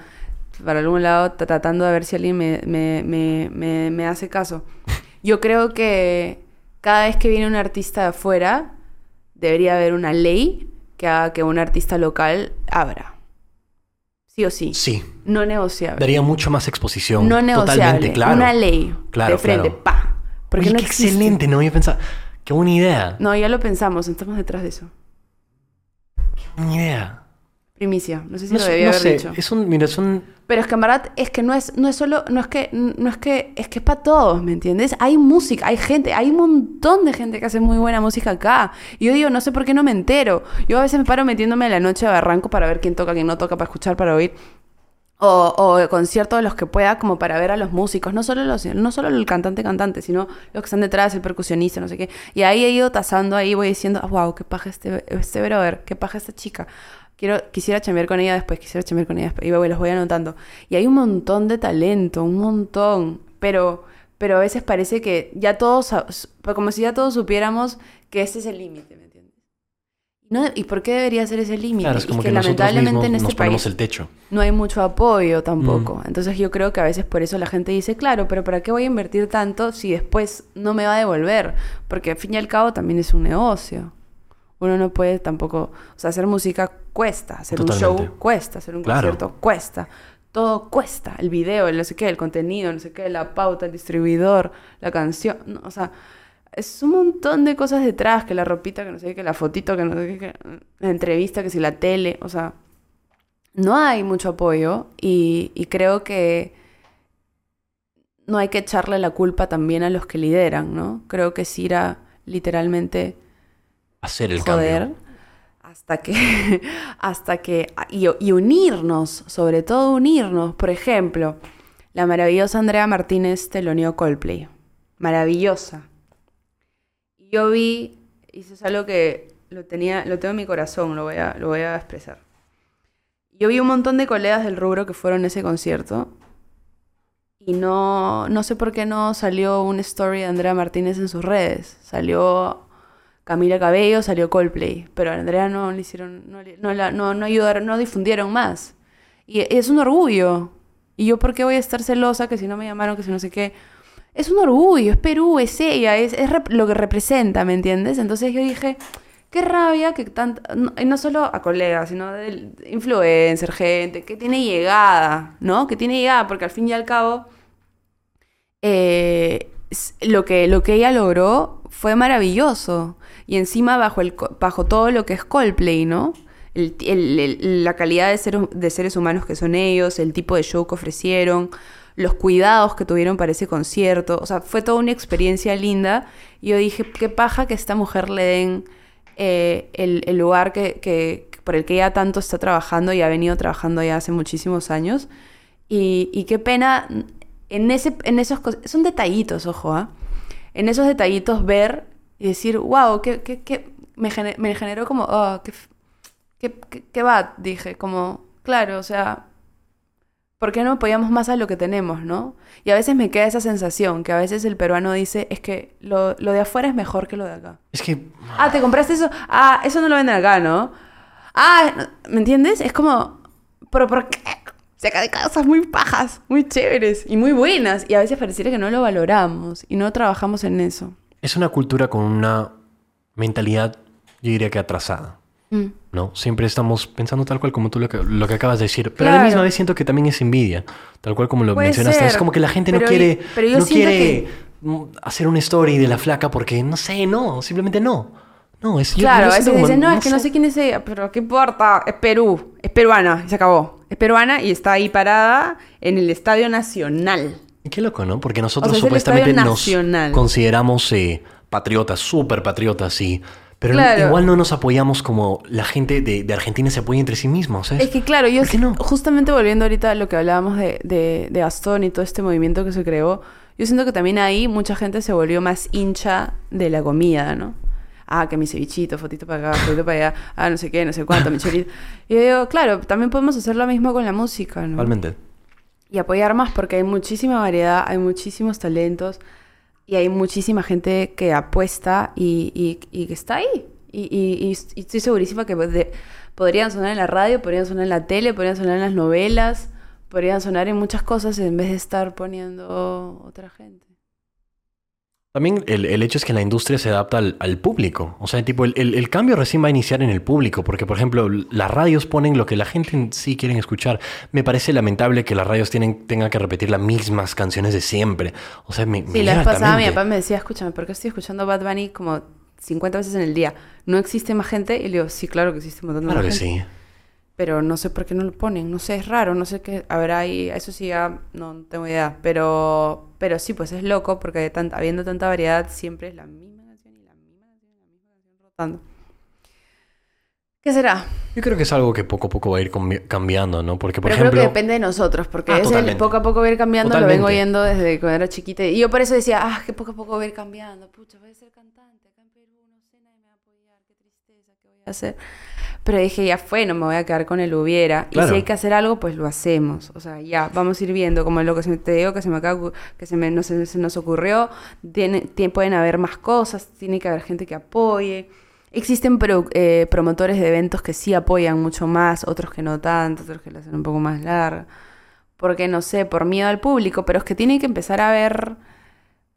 para algún lado, tra- tratando de ver si alguien me, me, me, me, me hace caso. Yo creo que cada vez que viene un artista de afuera, debería haber una ley que haga que un artista local abra. Sí o sí. Sí. No negociable. Daría mucho más exposición. No negociable. Totalmente, claro. Una ley. Claro, de frente, claro. pa. Porque Oye, no qué existe. excelente, no había pensado. Qué buena idea. No, ya lo pensamos, estamos detrás de eso. Buena idea. Primicia, no sé si No, lo debía no haber sé, dicho. es un, mira, es un... Pero es que en verdad es que no es, no es solo, no es que, no es que, es que es para todos, ¿me entiendes? Hay música, hay gente, hay un montón de gente que hace muy buena música acá. Y yo digo, no sé por qué no me entero. Yo a veces me paro metiéndome a la noche de barranco para ver quién toca, quién no toca, para escuchar, para oír. O, o conciertos de los que pueda, como para ver a los músicos, no solo los, no solo el cantante cantante, sino los que están detrás, el percusionista, no sé qué. Y ahí he ido tasando, ahí voy diciendo, wow, qué paja este, este brother, qué paja esta chica. Quiero, quisiera chambear con ella después, quisiera chambear con ella después. Y los voy anotando. Y hay un montón de talento, un montón. Pero, pero a veces parece que ya todos, como si ya todos supiéramos que ese es el límite. No, ¿Y por qué debería ser ese límite? Claro, es Y como que, lamentablemente en este país el techo. no hay mucho apoyo tampoco. Mm. Entonces yo creo que a veces por eso la gente dice, claro, pero ¿para qué voy a invertir tanto si después no me va a devolver? Porque al fin y al cabo también es un negocio. Uno no puede tampoco, o sea, hacer música cuesta, hacer un show cuesta, hacer un Claro. concierto cuesta. Todo cuesta, el video, el no sé qué, el contenido, no sé qué, la pauta, el distribuidor, la canción, no, o sea, es un montón de cosas detrás, que la ropita, que no sé qué, que la fotito, que no sé qué, que la entrevista, que si la tele, o sea, no hay mucho apoyo y, y creo que no hay que echarle la culpa también a los que lideran, ¿no? Creo que es ir a literalmente Hacer el joder cambio. hasta que hasta que y, y unirnos, sobre todo unirnos. Por ejemplo, la maravillosa Andrea Martínez teloneó Coldplay. Maravillosa. Yo vi, y eso es algo que lo tenía, lo tengo en mi corazón, lo voy a, lo voy a expresar. Yo vi un montón de colegas del rubro que fueron a ese concierto y no, no sé por qué no salió una story de Andrea Martínez en sus redes. Salió Camila Cabello, salió Coldplay, pero a Andrea no le hicieron, no, no, la- no, no ayudaron, no difundieron más. Y es un orgullo. ¿Y yo por qué voy a estar celosa que si no me llamaron, que si no sé qué? Es un orgullo, es Perú, es ella, es, es lo que representa, ¿me entiendes? Entonces yo dije, qué rabia que tanta, no, no solo a colegas, sino de influencer, gente, que tiene llegada, ¿no? Que tiene llegada, porque al fin y al cabo, eh, lo que, lo que ella logró fue maravilloso. Y encima bajo, el, bajo todo lo que es Coldplay, ¿no? El- el- la calidad de, ser- de seres humanos que son ellos, el tipo de show que ofrecieron, los cuidados que tuvieron para ese concierto. O sea, fue toda una experiencia linda. Y yo dije, qué paja que esta mujer le den eh, el, lugar que, que- por el que ella tanto está trabajando y ha venido trabajando ya hace muchísimos años. Y, qué pena en, ese, en esos... Son detallitos, ojo, ¿ah? En esos detallitos ver y decir, wow, qué, qué, qué- me, me generó como, oh, qué, qué, qué, qué dije, como, claro, o sea, ¿por qué no apoyamos más a lo que tenemos, no? Y a veces me queda esa sensación, que a veces el peruano dice, es que lo, lo de afuera es mejor que lo de acá. Es que Ah, ¿te compraste eso? Ah, eso no lo venden acá, ¿no? Ah, ¿me entiendes? Es como, pero ¿por qué? Se acá de cosas muy pajas, muy chéveres y muy buenas. Y a veces pareciera que no lo valoramos y no trabajamos en eso. es una cultura con una mentalidad, yo diría que atrasada. Mm. ¿no? Siempre estamos pensando tal cual como tú lo que, lo que acabas de decir. Pero a la misma vez siento que también es envidia. Tal cual como lo Puede mencionaste. Es como que la gente no quiere, no quiere mm, hacer una story de la flaca porque, no sé, no. Simplemente no. No, es yo- yo Claro, a veces como, dicen, no, es que no sé quién es ella, pero ¿qué importa? Es Perú, es peruana, y se acabó. Es peruana y está ahí parada en el Estadio Nacional. Y Qué loco, ¿no? Porque nosotros O sea, supuestamente nos consideramos eh, patriotas, súper patriotas, sí. Pero Claro. igual no nos apoyamos como la gente de, de Argentina se apoya entre sí mismos. ¿eh? Es que claro, yo ¿Por qué no? justamente volviendo ahorita a lo que hablábamos de, de, de Gastón y todo este movimiento que se creó, yo siento que también ahí mucha gente se volvió más hincha de la comida, ¿no? Ah, que mi cevichito, fotito para acá, fotito para allá, ah, no sé qué, no sé cuánto, mi chorito. Y yo digo, claro, también podemos hacer lo mismo con la música, ¿no? Totalmente. y apoyar más porque hay muchísima variedad, hay muchísimos talentos y hay muchísima gente que apuesta y, y- que está ahí. Y, y- estoy segurísima que podrían sonar en la radio, podrían sonar en la tele, podrían sonar en las novelas, podrían sonar en muchas cosas en vez de estar poniendo otra gente. También el, el hecho es que la industria se adapta al, al público. O sea, tipo, el, el- el cambio recién va a iniciar en el público. Porque, por ejemplo, las radios ponen lo que la gente en sí quieren escuchar. Me parece lamentable que las radios tienen, tengan que repetir las mismas canciones de siempre. O sea, me, me Sí, la llega vez pasada mi papá me decía, escúchame, ¿por qué estoy escuchando Bad Bunny como 50 veces en el día? ¿No existe más gente? Y le digo, sí, claro que existe un montón de Claro más que gente. sí. Pero no sé por qué no lo ponen, no sé, es raro, no sé qué habrá ahí, eso sí ya no, no tengo idea, pero pero sí, pues es loco porque tanta- habiendo tanta variedad siempre es la misma canción y la misma canción y la misma canción rotando. ¿Qué será? Yo creo que es algo que poco a poco va a ir cambi- cambiando, ¿no? Porque, por Pero ejemplo... creo que depende de nosotros, porque Ah, es el poco a poco va a ir cambiando, lo Totalmente. vengo oyendo desde cuando era chiquita. Y yo por eso decía, ah, que poco a poco va a ir cambiando. Pucha, voy a ser cantante acá en Perú, no sé, nadie me va a apoyar, qué tristeza, ¿qué voy a hacer? Pero dije, ya fue, no me voy a quedar con el hubiera. Y Claro. si hay que hacer algo, pues lo hacemos. O sea, ya, vamos a ir viendo, como lo que se- te digo, que se me acaba, que se, me, no se, se nos ocurrió. Tiene, tie- pueden haber más cosas, tiene que haber gente que apoye. Existen pro- eh, promotores de eventos que sí apoyan mucho más, otros que no tanto, otros que la hacen un poco más larga. Porque no sé, por miedo al público, pero es que tiene que empezar a haber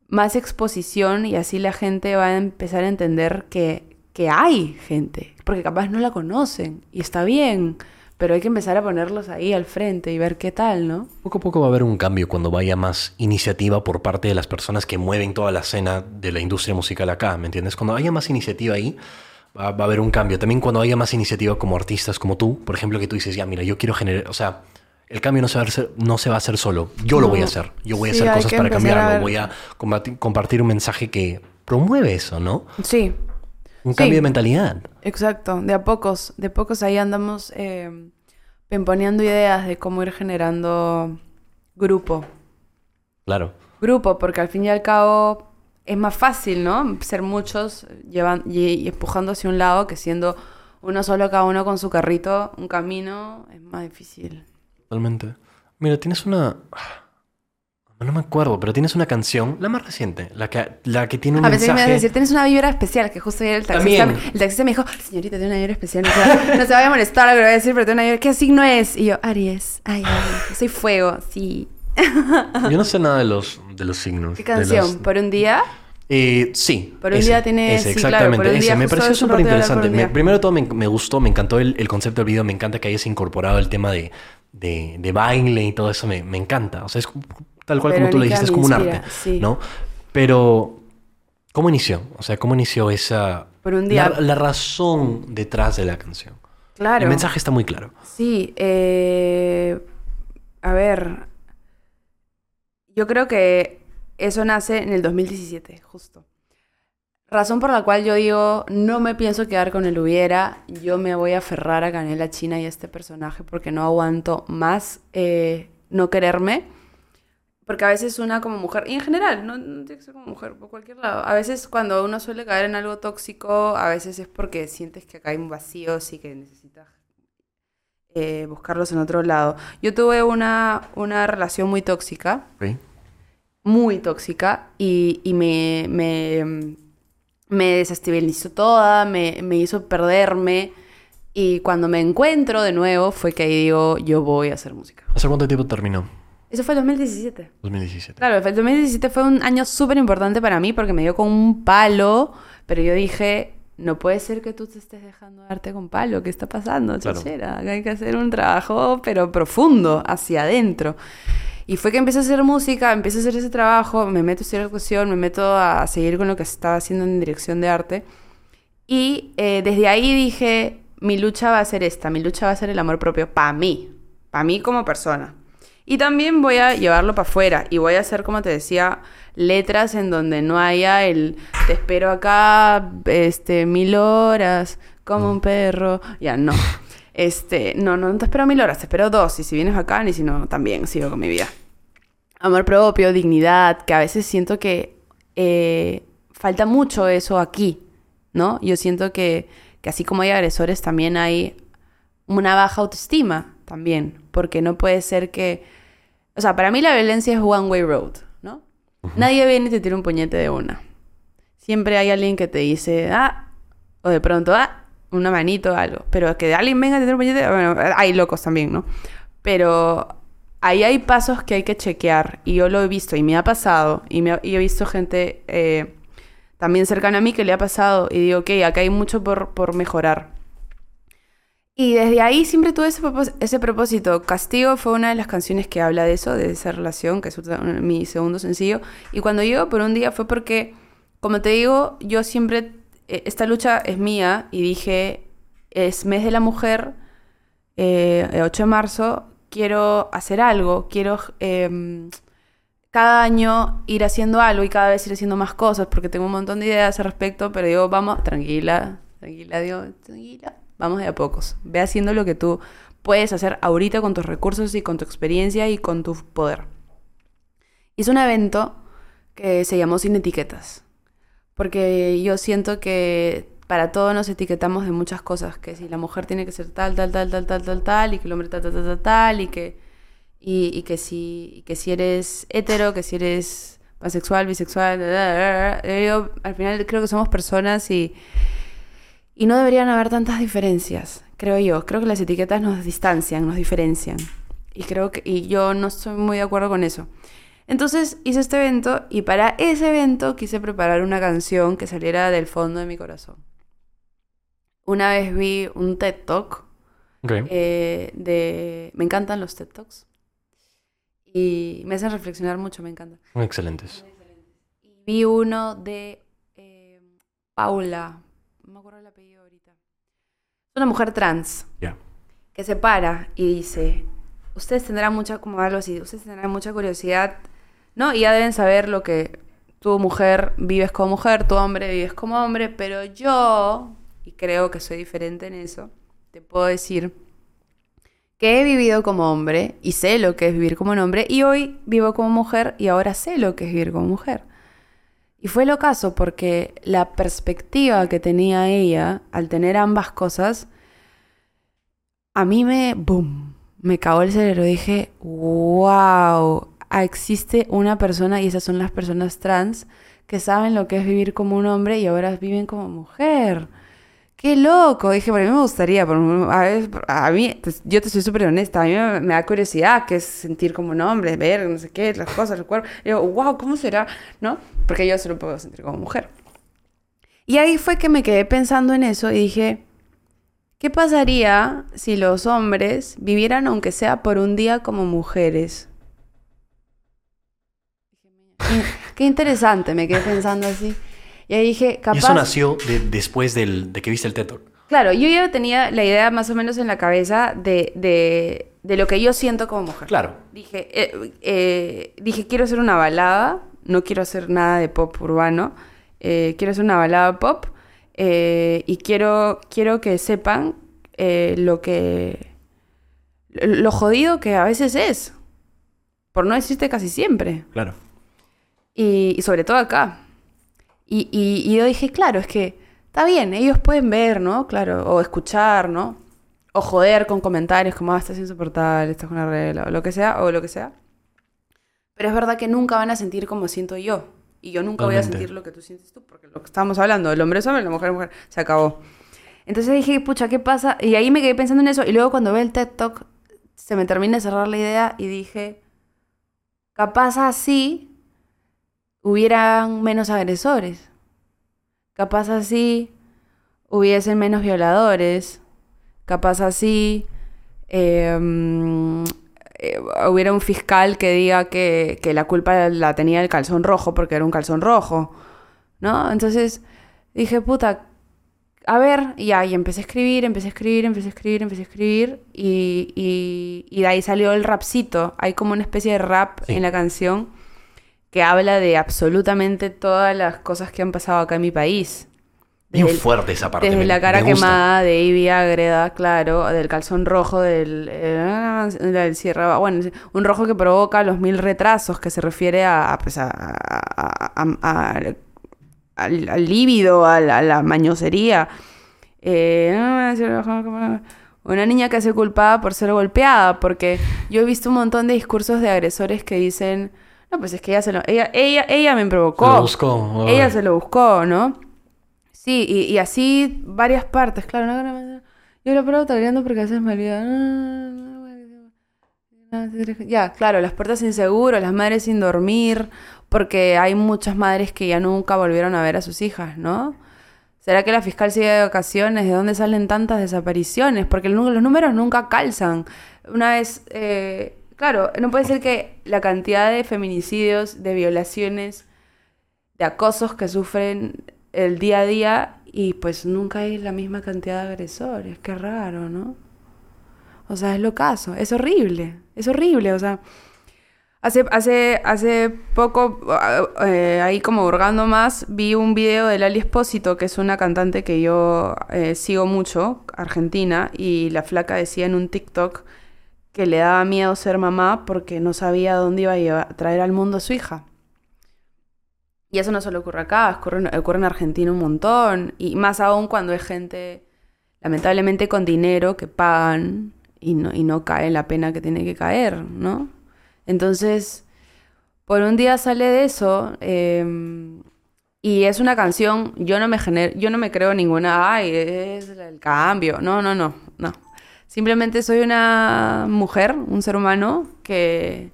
más exposición y así la gente va a empezar a entender que, que hay gente, porque capaz no la conocen y está bien, pero hay que empezar a ponerlos ahí al frente y ver qué tal, ¿no? Poco a poco va a haber un cambio cuando vaya más iniciativa por parte de las personas que mueven toda la escena de la industria musical acá, ¿me entiendes? Cuando haya más iniciativa ahí, va, va a haber un cambio. También cuando haya más iniciativa como artistas como tú, por ejemplo, que tú dices, ya, mira, yo quiero generar, o sea, el cambio no se va a hacer, no se va a hacer solo, yo lo voy a No. hacer, yo voy a Sí, hacer cosas para cambiarlo, voy a compartir un mensaje que promueve eso, ¿no? Sí, Un Sí. cambio de mentalidad. exacto, de a pocos, de pocos ahí andamos eh, pimponeando ideas de cómo ir generando grupo. Claro. grupo, porque al fin y al cabo es más fácil, ¿no? Ser muchos llevan, y, y empujando hacia un lado que siendo uno solo cada uno con su carrito, un camino, es más difícil. Totalmente. Mira, tienes una... No me acuerdo, pero tienes una canción, la más reciente, la que, la que tiene un A veces me vas a decir, tienes una vibra especial, que justo ayer el taxista, También. el taxista me dijo, señorita, tiene una vibra especial, no se, va, no se vaya a molestar lo que voy a decir, pero tiene una vibra, ¿qué signo es? Y yo, Aries, ay, ay, soy fuego, sí. Yo no sé nada de los, de los signos. ¿Qué canción? los- ¿Por un día? Eh, sí. Por un ese, día tiene- ese, sí, claro, exactamente. por un ese. día me pareció súper interesante. Me- primero todo, me, me gustó, me encantó el, el concepto del video. Me encanta que hayas incorporado el tema de, de, de baile y todo eso. Me, me encanta. O sea, es tal cual como tú Verónica dijiste, es como un arte. sí. ¿no? Pero, ¿cómo inició? O sea, ¿cómo inició esa... Por un día. La, la razón detrás de la canción. Claro. El mensaje está muy claro. Sí, eh, a ver, yo creo que eso nace en el 2017, justo. Razón por la cual yo digo, no me pienso quedar con el hubiera, yo me voy a aferrar a Canela China y a este personaje porque no aguanto más eh, no quererme. Porque a veces una como mujer, y en general, no, no tiene que ser como mujer, por cualquier lado, a veces cuando uno suele caer en algo tóxico, a veces es porque sientes que acá hay un vacío, sí que necesitas eh, buscarlos en otro lado. Yo tuve una, una relación muy tóxica, ¿Ok? muy tóxica, y, y me, me, me desestabilizó toda, me, me hizo perderme. Y cuando me encuentro de nuevo fue que ahí digo, yo voy a hacer música. ¿Hace cuánto tiempo terminó? Eso fue el 2017. 2017. Claro, el 2017 fue un año súper importante para mí porque me dio con un palo, pero yo dije, no puede ser que tú te estés dejando darte con palo, ¿qué está pasando, Claro. chachera? Acá Hay que hacer un trabajo, pero profundo, hacia adentro. Y fue que empecé a hacer música, empecé a hacer ese trabajo, me meto a estudiar actuación, me meto a seguir con lo que estaba haciendo en dirección de arte. Y eh, desde ahí dije, mi lucha va a ser esta, mi lucha va a ser el amor propio para mí, para mí como persona. Y también voy a llevarlo para afuera y voy a hacer, como te decía, letras en donde no haya el te espero acá, este, mil horas, como un perro. Ya, no. Este, no, no te espero mil horas, te espero dos. Y si vienes acá, y si no, también sigo con mi vida. Amor propio, dignidad, que a veces siento que eh, falta mucho eso aquí, ¿no? Yo siento que, que así como hay agresores, también hay una baja autoestima también, porque no puede ser que, o sea, para mí la violencia es one way road, ¿no? Nadie viene y te tira un puñete de una. Siempre hay alguien que te dice, ah, o de pronto, ah, una manito o algo, pero que alguien venga y te tire un puñete, bueno, hay locos también, ¿no? Pero ahí hay pasos que hay que chequear y yo lo he visto y me ha pasado y, me ha- y he visto gente eh, también cercana a mí que le ha pasado y digo, ok, acá hay mucho por, por mejorar. Y desde ahí siempre tuve ese, ese propósito. Castigo fue una de las canciones que habla de eso, de esa relación, que es mi segundo sencillo. Y cuando llego por un día fue porque, como te digo, yo siempre, eh, esta lucha es mía y dije, es mes de la mujer, eh, el 8 de marzo, quiero hacer algo, quiero em, cada año ir haciendo algo y cada vez ir haciendo más cosas, porque tengo un montón de ideas al respecto, pero digo, vamos, tranquila, tranquila, digo, tranquila, vamos de a pocos. Ve haciendo lo que tú puedes hacer ahorita con tus recursos y con tu experiencia y con tu poder. Hice un evento que se llamó Sin Etiquetas, porque yo siento que para todo nos etiquetamos de muchas cosas, que si la mujer tiene que ser tal, tal, tal, tal, tal, tal, tal, y que el hombre tal, tal, tal, tal, tal, y que, y, que, si, y que si eres hetero, que si eres asexual, bisexual, da, da, al final creo que somos personas y, y no deberían haber tantas diferencias, creo yo. Creo que las etiquetas nos distancian, nos diferencian. Y creo que y yo no estoy muy de acuerdo con eso. Entonces hice este evento y para ese evento quise preparar una canción que saliera del fondo de mi corazón. Una vez vi un TED Talk eh, de... Me encantan los TED Talks. Y me hacen reflexionar mucho, me encanta. Excelentes. Y vi uno de eh, Paula, no me acuerdo el apellido ahorita. Es una mujer trans Ya. que se para y dice, ustedes tendrán mucha, como algo así, ustedes tendrán mucha curiosidad, ¿no? Y ya deben saber lo que tu mujer vives como mujer, tu hombre vives como hombre, pero yo, y creo que soy diferente en eso, te puedo decir que he vivido como hombre y sé lo que es vivir como un hombre y hoy vivo como mujer y ahora sé lo que es vivir como mujer. Y fue lo caso porque la perspectiva que tenía ella al tener ambas cosas, a mí me, boom, me cagó el cerebro. Dije, wow, existe una persona y esas son las personas trans que saben lo que es vivir como un hombre y ahora viven como mujer. Qué loco, dije, por mí me gustaría, a, a mí, pues, yo te soy súper honesta, a mí me, da curiosidad qué es sentir como un hombre, ver, no sé qué, las cosas, el cuerpo. Y wow, ¿cómo será? ¿No? Porque yo solo puedo sentir como mujer. Y ahí fue que me quedé pensando en eso y dije, ¿qué pasaría si los hombres vivieran aunque sea por un día como mujeres? qué interesante, me quedé pensando así. Y ahí dije, capaz... Y eso nació de- después del, de que viste el TED Talk. Claro, yo ya tenía la idea más o menos en la cabeza de, de, de lo que yo siento como mujer. Claro. Dije, eh, eh, dije, quiero hacer una balada, no quiero hacer nada de pop urbano, eh, quiero hacer una balada pop y quiero, quiero que sepan lo que... lo jodido que a veces es, por no decirte casi siempre. Claro. Y, y sobre todo acá. Y, y- y yo dije, claro, es que está bien, ellos pueden ver, ¿no? Claro, o escuchar, ¿no? O joder con comentarios como, ah, estás insoportable, estás con la regla, o lo que sea, o lo que sea. Pero es verdad que nunca van a sentir como siento yo. Y yo nunca voy a sentir lo que tú sientes tú, porque lo que estábamos hablando, el hombre es hombre, la mujer es mujer, se acabó. Entonces dije, pucha, ¿qué pasa? Y ahí me quedé pensando en eso. Y luego cuando ve el TED Talk, se me termina de cerrar la idea y dije, capaz así hubieran menos agresores. Capaz así hubiesen menos violadores. Capaz así eh, mm, eh, hubiera un fiscal que diga que, que la culpa la tenía el calzón rojo porque era un calzón rojo. ¿No? Entonces dije, puta, a ver, y y empecé a escribir, empecé a escribir, empecé a escribir, empecé a escribir, y, y, y de ahí salió el rapcito. Hay como una especie de rap Sí. en la canción que habla de absolutamente todas las cosas que han pasado acá en mi país. Bien fuerte esa parte. Desde me- la cara quemada de Ivy Agreda, claro, del calzón rojo, del, eh, del Sierra, bueno, un rojo que provoca los mil retrasos, que se refiere a, a, pues, a- a- a- a- al, al líbido, a la, la mañosería. Eh, una niña que se culpada por ser golpeada, porque yo he visto un montón de discursos de agresores que dicen, no, pues es que ella se lo, ella, ella, ella me provocó. Se lo buscó. Ella se lo buscó, ¿no? Sí, y, y así varias partes, claro. no, Yo lo pruebo tarareando porque a veces me. Ya, claro, las puertas sin seguro, las madres sin dormir, porque hay muchas madres que ya nunca volvieron a ver a sus hijas, ¿no? ¿Será que la fiscal sigue de vacaciones? ¿De dónde salen tantas desapariciones? Porque el los números nunca calzan. Una vez, eh, claro, no puede ser que la cantidad de feminicidios, de violaciones, de acosos que sufren el día a día y pues nunca hay la misma cantidad de agresores. Qué raro, ¿no? O sea, es lo caso. Es horrible. Es horrible. O sea, hace, hace, hace poco, eh, ahí como hurgando más, vi un video de Lali Espósito, que es una cantante que yo eh, sigo mucho, argentina, y la flaca decía en un TikTok que le daba miedo ser mamá porque no sabía dónde iba a traer al mundo a su hija. Y eso no solo ocurre acá, ocurre, ocurre en Argentina un montón. Y más aún cuando hay gente, lamentablemente, con dinero que pagan y no, y no cae la pena que tiene que caer, ¿no? Entonces, por un día sale de eso. eh, y es una canción, yo no me genero, yo no me creo ninguna, ay, es el cambio. No, no, no. Simplemente soy una mujer, un ser humano que,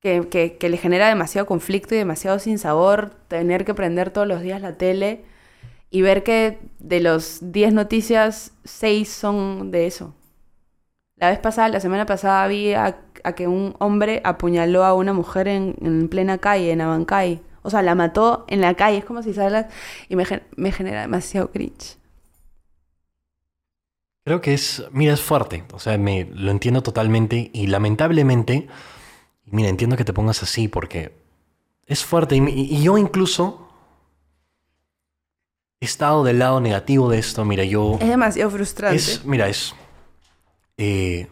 que, que- le genera demasiado conflicto y demasiado sinsabor tener que prender todos los días la tele y ver que de los 10 noticias, 6 son de eso. La vez pasada, la semana pasada, vi a, que un hombre apuñaló a una mujer en, en plena calle, en Abancay. O sea, la mató en la calle. Es como si salgas y me, me genera demasiado cringe. Creo que es, mira, es fuerte. O sea, me lo entiendo totalmente y lamentablemente, mira, entiendo que te pongas así porque es fuerte. Y, yo incluso he estado del lado negativo de esto. Mira, yo... Es demasiado frustrante. Es, mira, es... eh,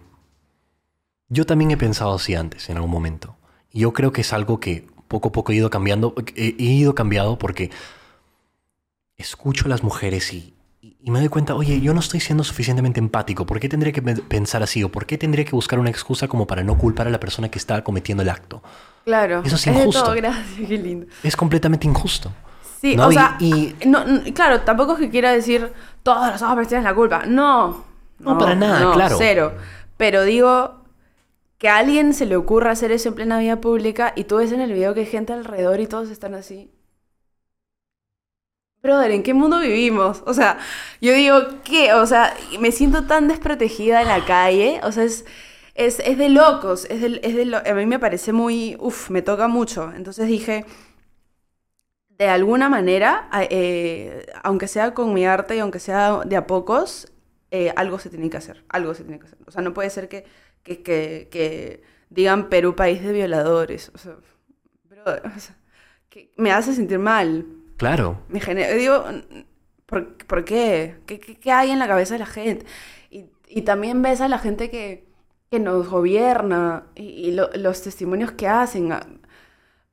yo también he pensado así antes, en algún momento. Y yo creo que es algo que poco a poco he ido cambiando. He, he ido cambiando porque escucho a las mujeres y, y me doy cuenta, oye, yo no estoy siendo suficientemente empático. ¿Por qué tendría que pe- pensar así? ¿O por qué tendría que buscar una excusa como para no culpar a la persona que está cometiendo el acto? Claro. Eso es injusto. todo, gracias, qué lindo. Es completamente injusto. Sí, ¿no? o Y- sea, y- no, no, claro, tampoco es que quiera decir todos los hombres tienen la culpa. No. No, para nada, claro. Cero. Pero digo que a alguien se le ocurra hacer eso en plena vía pública y tú ves en el video que hay gente alrededor y todos están así. Brother, ¿en qué mundo vivimos? O sea, yo digo, ¿qué? O sea, me siento tan desprotegida en la calle. O sea, es, es, es de locos, es de, es de a mí me parece muy, uff, me toca mucho. Entonces dije, de alguna manera, eh, aunque sea con mi arte y aunque sea de a pocos, eh, algo se tiene que hacer, algo se tiene que hacer. O sea, no puede ser que, que, que- digan Perú país de violadores. O sea, o sea, que me hace sentir mal. Claro. Me genera, digo, ¿por, por qué? ¿Qué, qué? qué hay en la cabeza de la gente? Y, y también ves a la gente que, que nos gobierna y, y lo- los testimonios que hacen. ah,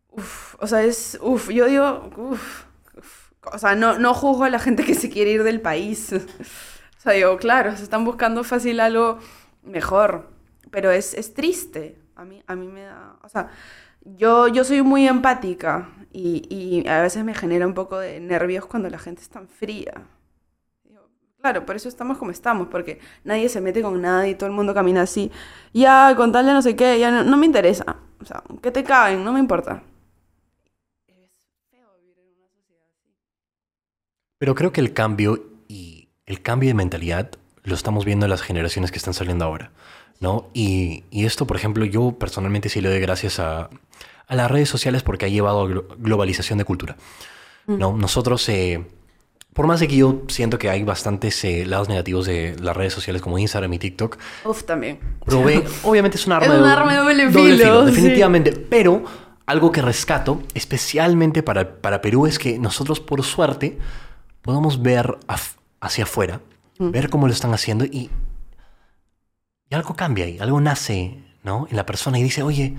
Uf, o sea, es, uf, yo digo, uf, uf. o sea, no, no juzgo a la gente que se quiere ir del país. O sea, digo, claro, se están buscando fácil algo mejor, pero es, es triste. A mí, a mí me da, o sea, yo, yo soy muy empática y, y a veces me genera un poco de nervios cuando la gente es tan fría. Claro, por eso estamos como estamos, porque nadie se mete con nadie, todo el mundo camina así. Ya, con tal de no sé qué, ya no, no me interesa. O sea, que te caen, no me importa. Pero creo que el cambio y el cambio de mentalidad lo estamos viendo en las generaciones que están saliendo ahora, ¿no? Y, y esto, por ejemplo, yo personalmente sí le doy gracias a, a las redes sociales porque ha llevado a glo- globalización de cultura, ¿no? Nosotros, eh, por más de que yo siento que hay bastantes eh, lados negativos de las redes sociales como Instagram y TikTok, Uf, también. probé, obviamente es un arma, Es un arma de doble filo, definitivamente, pero algo que rescato especialmente para, para Perú es que nosotros por suerte podemos ver af- hacia afuera, Mm. ver cómo lo están haciendo y, y algo cambia ahí, algo nace ¿no? en la persona y dice, oye,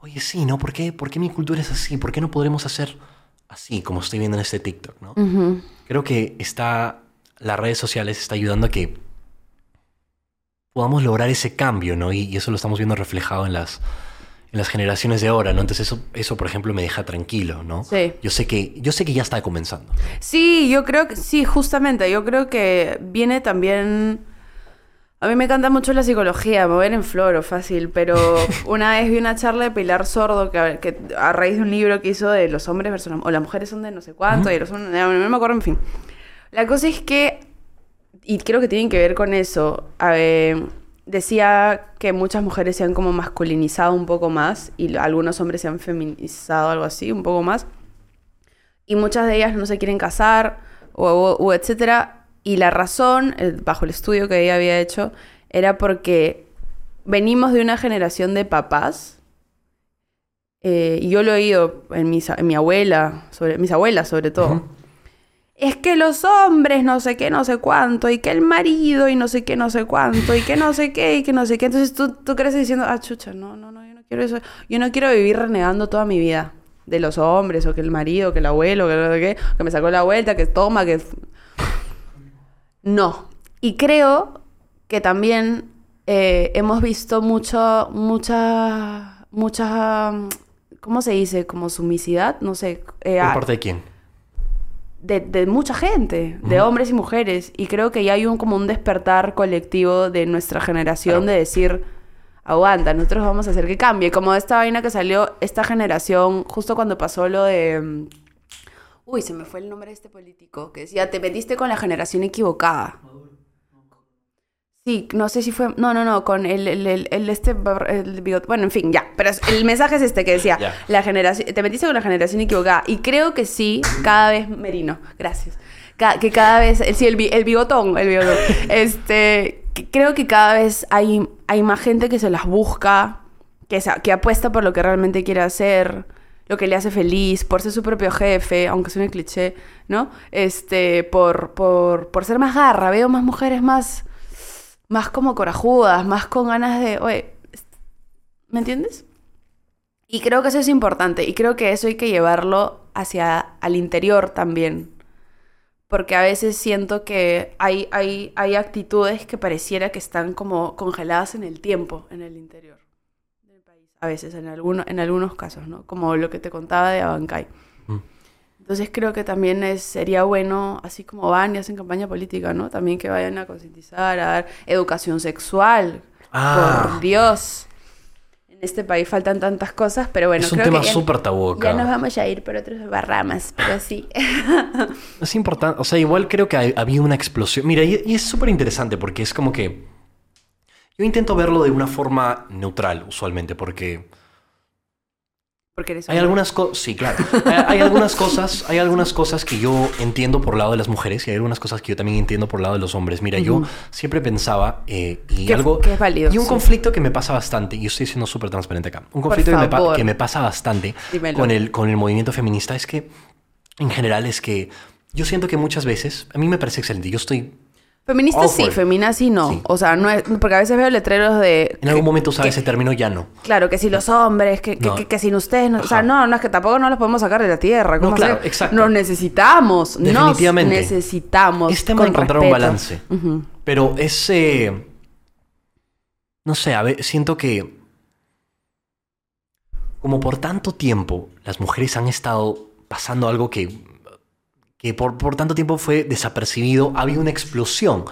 oye, sí, ¿no? ¿Por qué, ¿Por qué mi cultura es así? ¿Por qué no podremos hacer así como estoy viendo en este TikTok? ¿no? Creo que está, las redes sociales está ayudando a que podamos lograr ese cambio, ¿no? Y, y eso lo estamos viendo reflejado en las, en las generaciones de ahora, ¿no? Entonces eso, eso, por ejemplo, me deja tranquilo, ¿no? Sí. Yo sé que, yo sé que ya está comenzando. Sí, yo creo que sí, justamente. Yo creo que viene también. A mí me encanta mucho la psicología, ir en floro, fácil, pero una vez vi una charla de Pilar Sordo que, que a raíz de un libro que hizo de los hombres versus o las mujeres son de no sé cuánto, y los hombres, no me acuerdo, en fin. La cosa es que, y creo que tienen que ver con eso, a ver, decía que muchas mujeres se han como masculinizado un poco más y algunos hombres se han feminizado, algo así, un poco más y muchas de ellas no se quieren casar o, o- o etcétera y la razón eh, bajo el estudio que ella había hecho era porque venimos de una generación de papás eh, y yo lo he oído en, mis, en mi abuela sobre mis abuelas sobre todo es que los hombres no sé qué, no sé cuánto, y que el marido y no sé qué, no sé cuánto, y que no sé qué, y que no sé qué. Entonces tú, tú creces diciendo, ah, chucha, no, no, no, yo no quiero eso. Yo no quiero vivir renegando toda mi vida de los hombres, o que el marido, que el abuelo, que no sé qué, que me sacó la vuelta, que toma, que... No. Y creo que también eh, hemos visto mucho, mucha, mucha, ¿cómo se dice? Como sumicidad, no sé. eh, ¿Por parte de quién? de, de mucha gente, de hombres y mujeres. Y creo que ya hay un como un despertar colectivo de nuestra generación Claro. de decir, aguanta, nosotros vamos a hacer que cambie. Como esta vaina que salió esta generación, justo cuando pasó lo de... Uy, se me fue el nombre de este político, que decía, te metiste con la generación equivocada. Sí, no sé si fue... No, no, no, con el, el, el, el este... bar- el bigot- bueno, en fin, ya. Pero el mensaje es este que decía, la generación... Te metiste con la generación equivocada. Y creo que sí, cada vez... Merino, gracias. Ca- que cada vez... Sí, el, el bigotón, el bigotón. este... que creo que cada vez hay, hay más gente que se las busca, que, que apuesta por lo que realmente quiere hacer, lo que le hace feliz, por ser su propio jefe, aunque suene cliché, ¿no? Este, por, por, por ser más garra. Veo más mujeres más más como corajudas, más con ganas de, oye, ¿me entiendes? Y creo que eso es importante y creo que eso hay que llevarlo hacia al interior también. Porque a veces siento que hay, hay, hay actitudes que pareciera que están como congeladas en el tiempo, en el interior. A veces, en, alguno, en algunos casos, ¿no? Como lo que te contaba de Abancay. Mm. Entonces creo que también es, sería bueno, así como van y hacen campaña política, ¿no? También que vayan a concientizar, a dar educación sexual. Ah. Por Dios. En este país faltan tantas cosas, pero bueno, es un creo tema súper tabú ya nos vamos a ir por otros barramas, pero sí. Es importante, o sea, igual creo que ha- había una explosión. Mira, y, y es súper interesante porque es como que Yo intento verlo de una forma neutral, usualmente, porque Porque eres hay hombre. algunas cosas, sí, claro, hay, hay algunas cosas, hay algunas cosas que yo entiendo por el lado de las mujeres y hay algunas cosas que yo también entiendo por el lado de los hombres. Mira, yo siempre pensaba eh, y Que- algo que es válido, y un sí. conflicto que me pasa bastante y yo estoy siendo súper transparente acá. Un conflicto que me, que pasa bastante Dímelo. con el con el movimiento feminista es que en general es que yo siento que muchas veces a mí me parece excelente. Yo estoy Feministas sí, Awkward. feminazis no. Sí. O sea, no es, porque a veces veo letreros de... en algún momento usaba ese término ya no. Claro, que si los hombres, que, que, No. que- que sin ustedes, no- o sea, no, no es que tampoco no los podemos sacar de la tierra. ¿cómo No, claro, hacer? exacto. Nos necesitamos, Definitivamente. nos necesitamos. Es tema de con encontrar un balance. Pero es. eh, no sé, a ver, siento que. Como por tanto tiempo, las mujeres han estado pasando algo que. Que por, por tanto tiempo fue desapercibido, ha habido una explosión.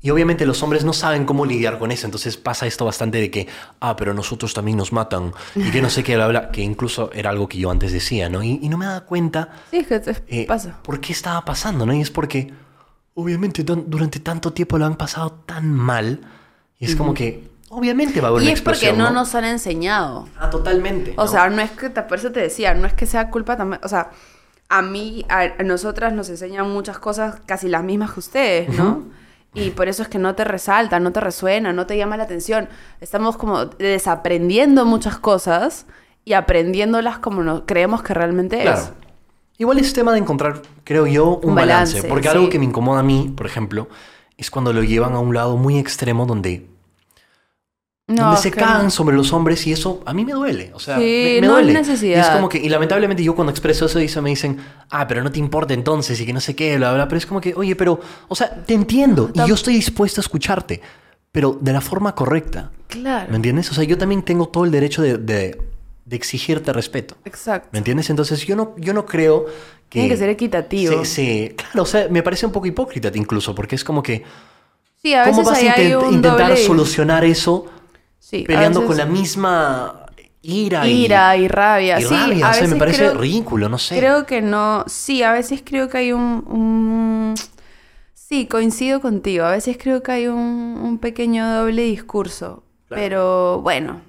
Y obviamente los hombres no saben cómo lidiar con eso. Entonces pasa esto bastante de que, ah, pero nosotros también nos matan. Y que no sé qué, bla, bla. Que incluso era algo que yo antes decía, ¿no? Y, y no me daba cuenta Sí, es que eh, pasa. ¿Por qué estaba pasando? ¿no? Y es porque, obviamente, durante tanto tiempo lo han pasado tan mal. Y es como que, obviamente va a haber Y una es porque explosión. no, ¿no? nos han enseñado. Ah, totalmente. O ¿no? sea, no es que, por eso te decía, no es que sea culpa también, o sea, a mí, a, a nosotras nos enseñan muchas cosas casi las mismas que ustedes, ¿no? Y por eso es que no te resalta, no te resuena, no te llama la atención. Estamos como desaprendiendo muchas cosas y aprendiéndolas como no, creemos que realmente Claro. es. Igual es tema de encontrar, creo yo, un, Un balance. balance, Porque sí. algo que me incomoda a mí, por ejemplo, es cuando lo llevan a un lado muy extremo donde, donde es se cagan no. sobre los hombres y eso a mí me duele. O sea, Sí, me, no duele. necesidad. Y es como que, y lamentablemente yo cuando expreso eso, me dicen, ah, pero no te importa entonces y que no sé qué, bla, bla. Pero es como que, oye, pero, o sea, te entiendo y yo estoy dispuesto a escucharte, pero de la forma correcta. Claro. ¿Me entiendes? O sea, yo también tengo todo el derecho de, de- de exigirte respeto. Exacto. ¿Me entiendes? Entonces yo no, yo no creo que... Tiene que ser equitativo. Sí, sí. claro, o sea, me parece un poco hipócrita incluso, porque es como que, Sí, a ¿cómo vas a intent- intentar doble- solucionar eso Sí, peleando con la misma ira y, ira y rabia. y sí, rabia? a O sea, me parece creo- ridículo, no sé. Creo que no. Sí, a veces creo que hay un. un- Sí, coincido contigo. A veces creo que hay un, un pequeño doble discurso. Claro. Pero bueno,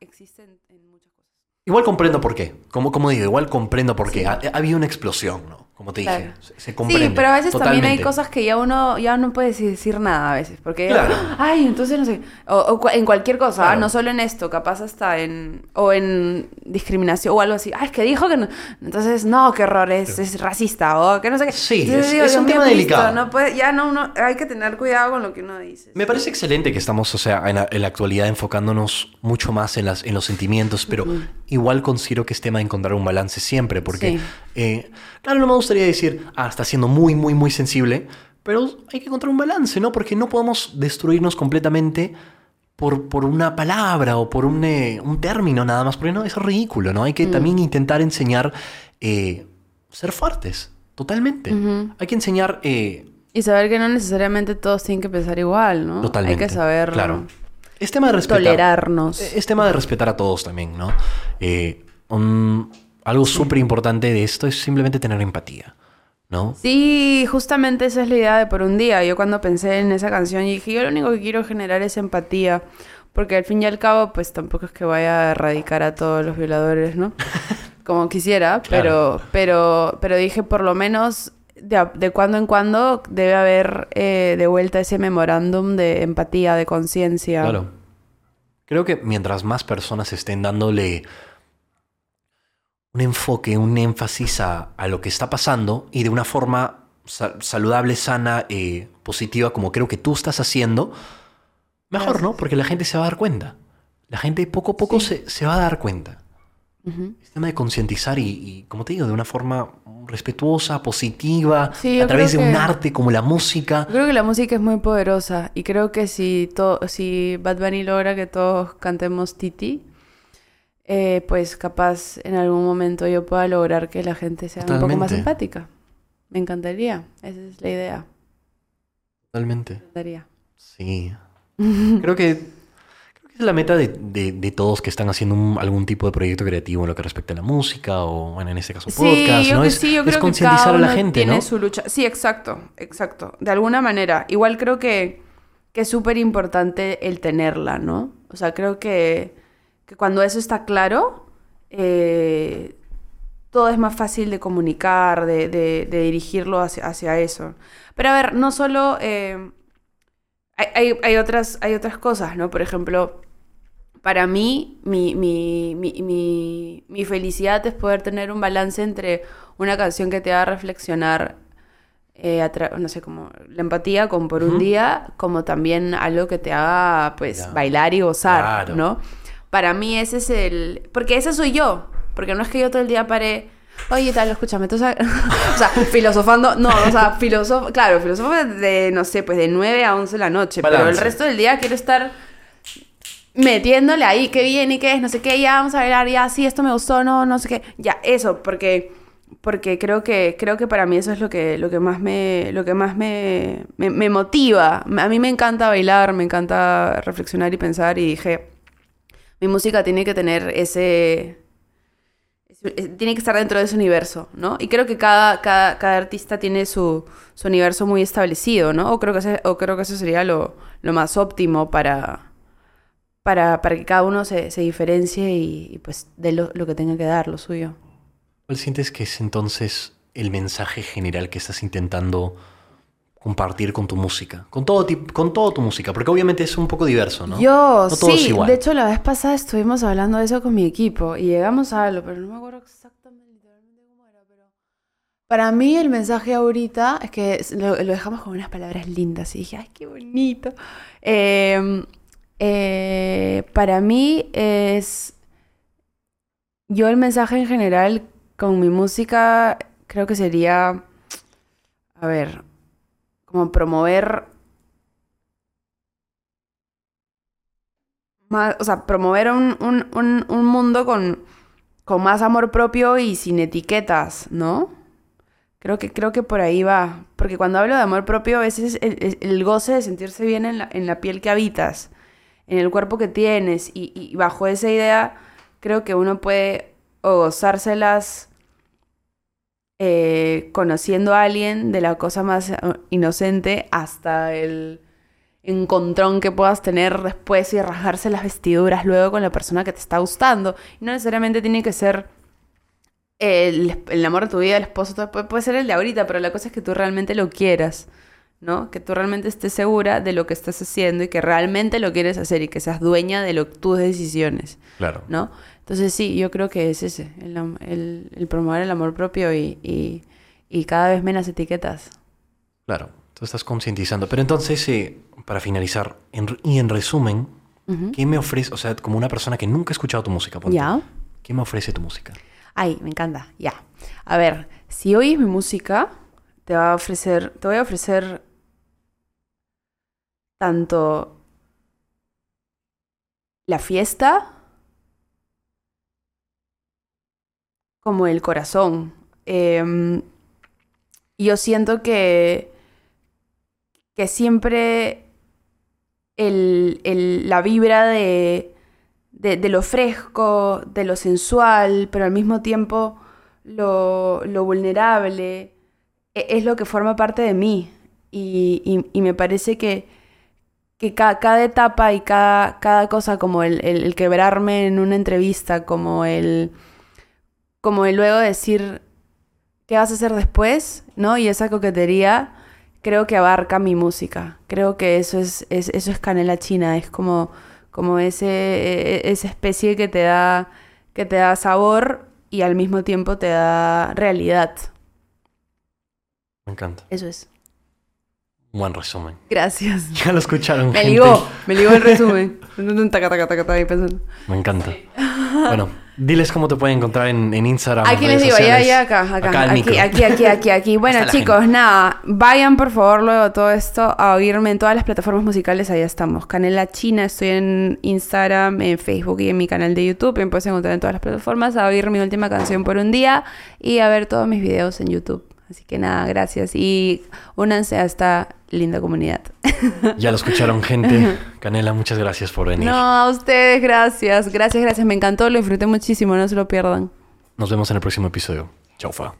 existen en muchas cosas. Igual comprendo por qué. Como, como digo, igual comprendo por qué. Ha, ha habido una explosión, ¿no? Como te dije. Claro. Se, se comprende. Sí, pero a veces también hay totalmente. cosas que ya uno ya no puede decir nada a veces. Porque, Claro. ay, entonces no sé. O, o en cualquier cosa, Claro. ah, no solo en esto, capaz hasta en. O en discriminación o algo así. Ay, es que dijo que no. Entonces, no, qué error, es, es racista o que no sé qué. Sí, Entonces es- es un tema delicado. No puede, ya no, uno, hay que tener cuidado con lo que uno dice. Me parece excelente que estamos, o sea, en la, en la actualidad enfocándonos mucho más en, las, en los sentimientos, pero igual considero que es tema de encontrar un balance siempre, porque, Sí. eh, claro, no me gustaría decir, ah, está siendo muy, muy, muy sensible, pero hay que encontrar un balance, ¿no? Porque no podemos destruirnos completamente por, por una palabra o por un, eh, un término nada más, porque no, eso es ridículo, ¿no? Hay que también intentar enseñar eh, ser fuertes, totalmente. Hay que enseñar... eh, Y saber que no necesariamente todos tienen que pensar igual, ¿no? Totalmente. Hay que saber Claro. Es tema de respetar. tolerarnos. Es tema de respetar a todos también, ¿no? Un- algo súper importante de esto es simplemente tener empatía, ¿no? Sí, justamente esa es la idea de por un día. Yo cuando pensé en esa canción y dije, yo lo único que quiero generar es empatía. Porque al fin y al cabo, pues tampoco es que vaya a erradicar a todos los violadores, ¿no? Como quisiera, pero, pero, pero dije, por lo menos de cuando en cuando debe haber eh, de vuelta ese memorándum de empatía, de conciencia. Claro. Creo que mientras más personas estén dándole un enfoque, un énfasis a, a lo que está pasando y de una forma sa- saludable, sana, eh, positiva, como creo que tú estás haciendo, mejor, ¿no? Porque la gente se va a dar cuenta. La gente poco a poco se, se va a dar cuenta. Ujú. Es tema de concientizar y, y, como te digo, de una forma respetuosa, positiva, Sí, a través de un arte como la música. Creo que la música es muy poderosa y creo que si, si Bad Bunny logra que todos cantemos Titi, eh, pues capaz en algún momento yo pueda lograr que la gente sea un poco más empática. Me encantaría, esa es la idea. Totalmente. Me encantaría. Sí. Creo que, creo que es la meta de, de- de todos que están haciendo un- algún tipo de proyecto creativo en lo que respecta a la música o, bueno, en este caso, Sí, podcast, yo ¿no? que es sí, yo es creo que concientizar a la gente, tiene ¿no? su lucha. Sí, exacto, exacto. De alguna manera. Igual creo que, que es súper importante el tenerla, ¿no? O sea, creo que, que cuando eso está claro, eh, todo es más fácil de comunicar, de, de- de dirigirlo hacia, hacia eso. Pero a ver, no solo... eh, hay, hay- hay otras, hay otras cosas, ¿no? Por ejemplo, para mí, mi, mi, mi, mi- mi felicidad es poder tener un balance entre una canción que te haga reflexionar, eh, no sé, como la empatía, como por un día, como también algo que te haga, pues, Ya. bailar y gozar, Claro. ¿no? Para mí ese es el... Porque ese soy yo. Porque no es que yo todo el día pare... Oye, tal, escúchame, tú sabes... o sea, filosofando... No, o sea, filosofo... Claro, filosofo de, no sé, pues de 9 a 11 de la noche. Pero el resto del día quiero estar metiéndole ahí qué bien y qué es, no sé qué, ya vamos a bailar, ya sí, esto me gustó, no, no sé qué. Ya, eso, porque porque creo que creo que para mí eso es lo que lo que más me lo que más me, me, me motiva. A mí me encanta bailar, me encanta reflexionar y pensar y dije, mi música tiene que tener ese eh, tiene que estar dentro de ese universo, ¿no? Y creo que cada, cada, artista tiene su, su universo muy establecido, ¿no? O creo que, o creo que eso sería lo, lo más óptimo para, para, para que cada uno se, se diferencie y, y, pues dé lo, lo que tenga que dar, lo suyo. ¿Cuál sientes que es entonces el mensaje general que estás intentando compartir con tu música? Con todo, con todo tu música, porque obviamente es un poco diverso, ¿no? Yo, No todo es sí, igual. de hecho la vez pasada estuvimos hablando de eso con mi equipo y llegamos a algo, pero no me acuerdo exactamente literalmente cómo era, pero... Para mí el mensaje ahorita es que lo, lo dejamos con unas palabras lindas y dije, ay, qué bonito. Eh, eh, para mí es... Yo el mensaje en general con mi música creo que sería, a ver, como promover más, o sea, promover un, un- un- un mundo con, con más amor propio y sin etiquetas, ¿no? Creo que, creo que por ahí va. Porque cuando hablo de amor propio, ese es el, el- el goce de sentirse bien en la, en la piel que habitas, en el cuerpo que tienes. Y, y bajo esa idea, creo que uno puede o gozárselas eh, conociendo a alguien de la cosa más eh, inocente hasta el encontrón que puedas tener después y rasgarse las vestiduras luego con la persona que te está gustando. Y no necesariamente tiene que ser el, el amor de tu vida, el esposo, puede ser el de ahorita, pero la cosa es que tú realmente lo quieras, ¿no? Que tú realmente estés segura de lo que estás haciendo y que realmente lo quieres hacer y que seas dueña de lo, tus decisiones, Claro. ¿no? Entonces sí, yo creo que es ese, el, el- el promover el amor propio y, y- y cada vez menos etiquetas. Claro. Tú estás concientizando. Pero entonces, eh, para finalizar, en y en resumen. ¿qué me ofrece, o sea, como una persona que nunca ha escuchado tu música, ponte, Ya. ¿qué me ofrece tu música? Ay, me encanta. Ya. A ver, si oyes mi música, te va a ofrecer, te voy a ofrecer tanto la fiesta como el corazón. Em, yo siento que, que siempre el- el- la vibra de, de, lo fresco, de lo sensual, pero al mismo tiempo lo, lo vulnerable, e- es lo que forma parte de mí. Y, y- me parece que, que ca- cada etapa y cada, cada cosa, como el- el quebrarme en una entrevista, como el, como el luego decir qué vas a hacer después, ¿no? Y esa coquetería creo que abarca mi música. Creo que eso es, es- eso es canela china, es como, como ese, e- esa especie que te da, que te da sabor y al mismo tiempo te da realidad. Me encanta. Eso es. Buen resumen. Gracias. Ya lo escucharon, Me gente. ligó, me ligó el resumen. Me encanta. Bueno, diles cómo te pueden encontrar en, en Instagram. Aquí les digo, ya, ya, acá, acá, aquí, aquí, aquí, aquí, aquí. Bueno, chicos, nada, vayan por favor luego todo esto a oírme en todas las plataformas musicales, allá estamos. Canela China, estoy en Instagram, en Facebook y en mi canal de YouTube, me puedes encontrar en todas las plataformas, a oír mi última canción por un día y a ver todos mis videos en YouTube. Así que nada, gracias y únanse a esta linda comunidad. Ya lo escucharon, gente. Canela, muchas gracias por venir. No, a ustedes, gracias, gracias, gracias, me encantó, lo disfruté muchísimo, no se lo pierdan. Nos vemos en el próximo episodio. Chau, fa.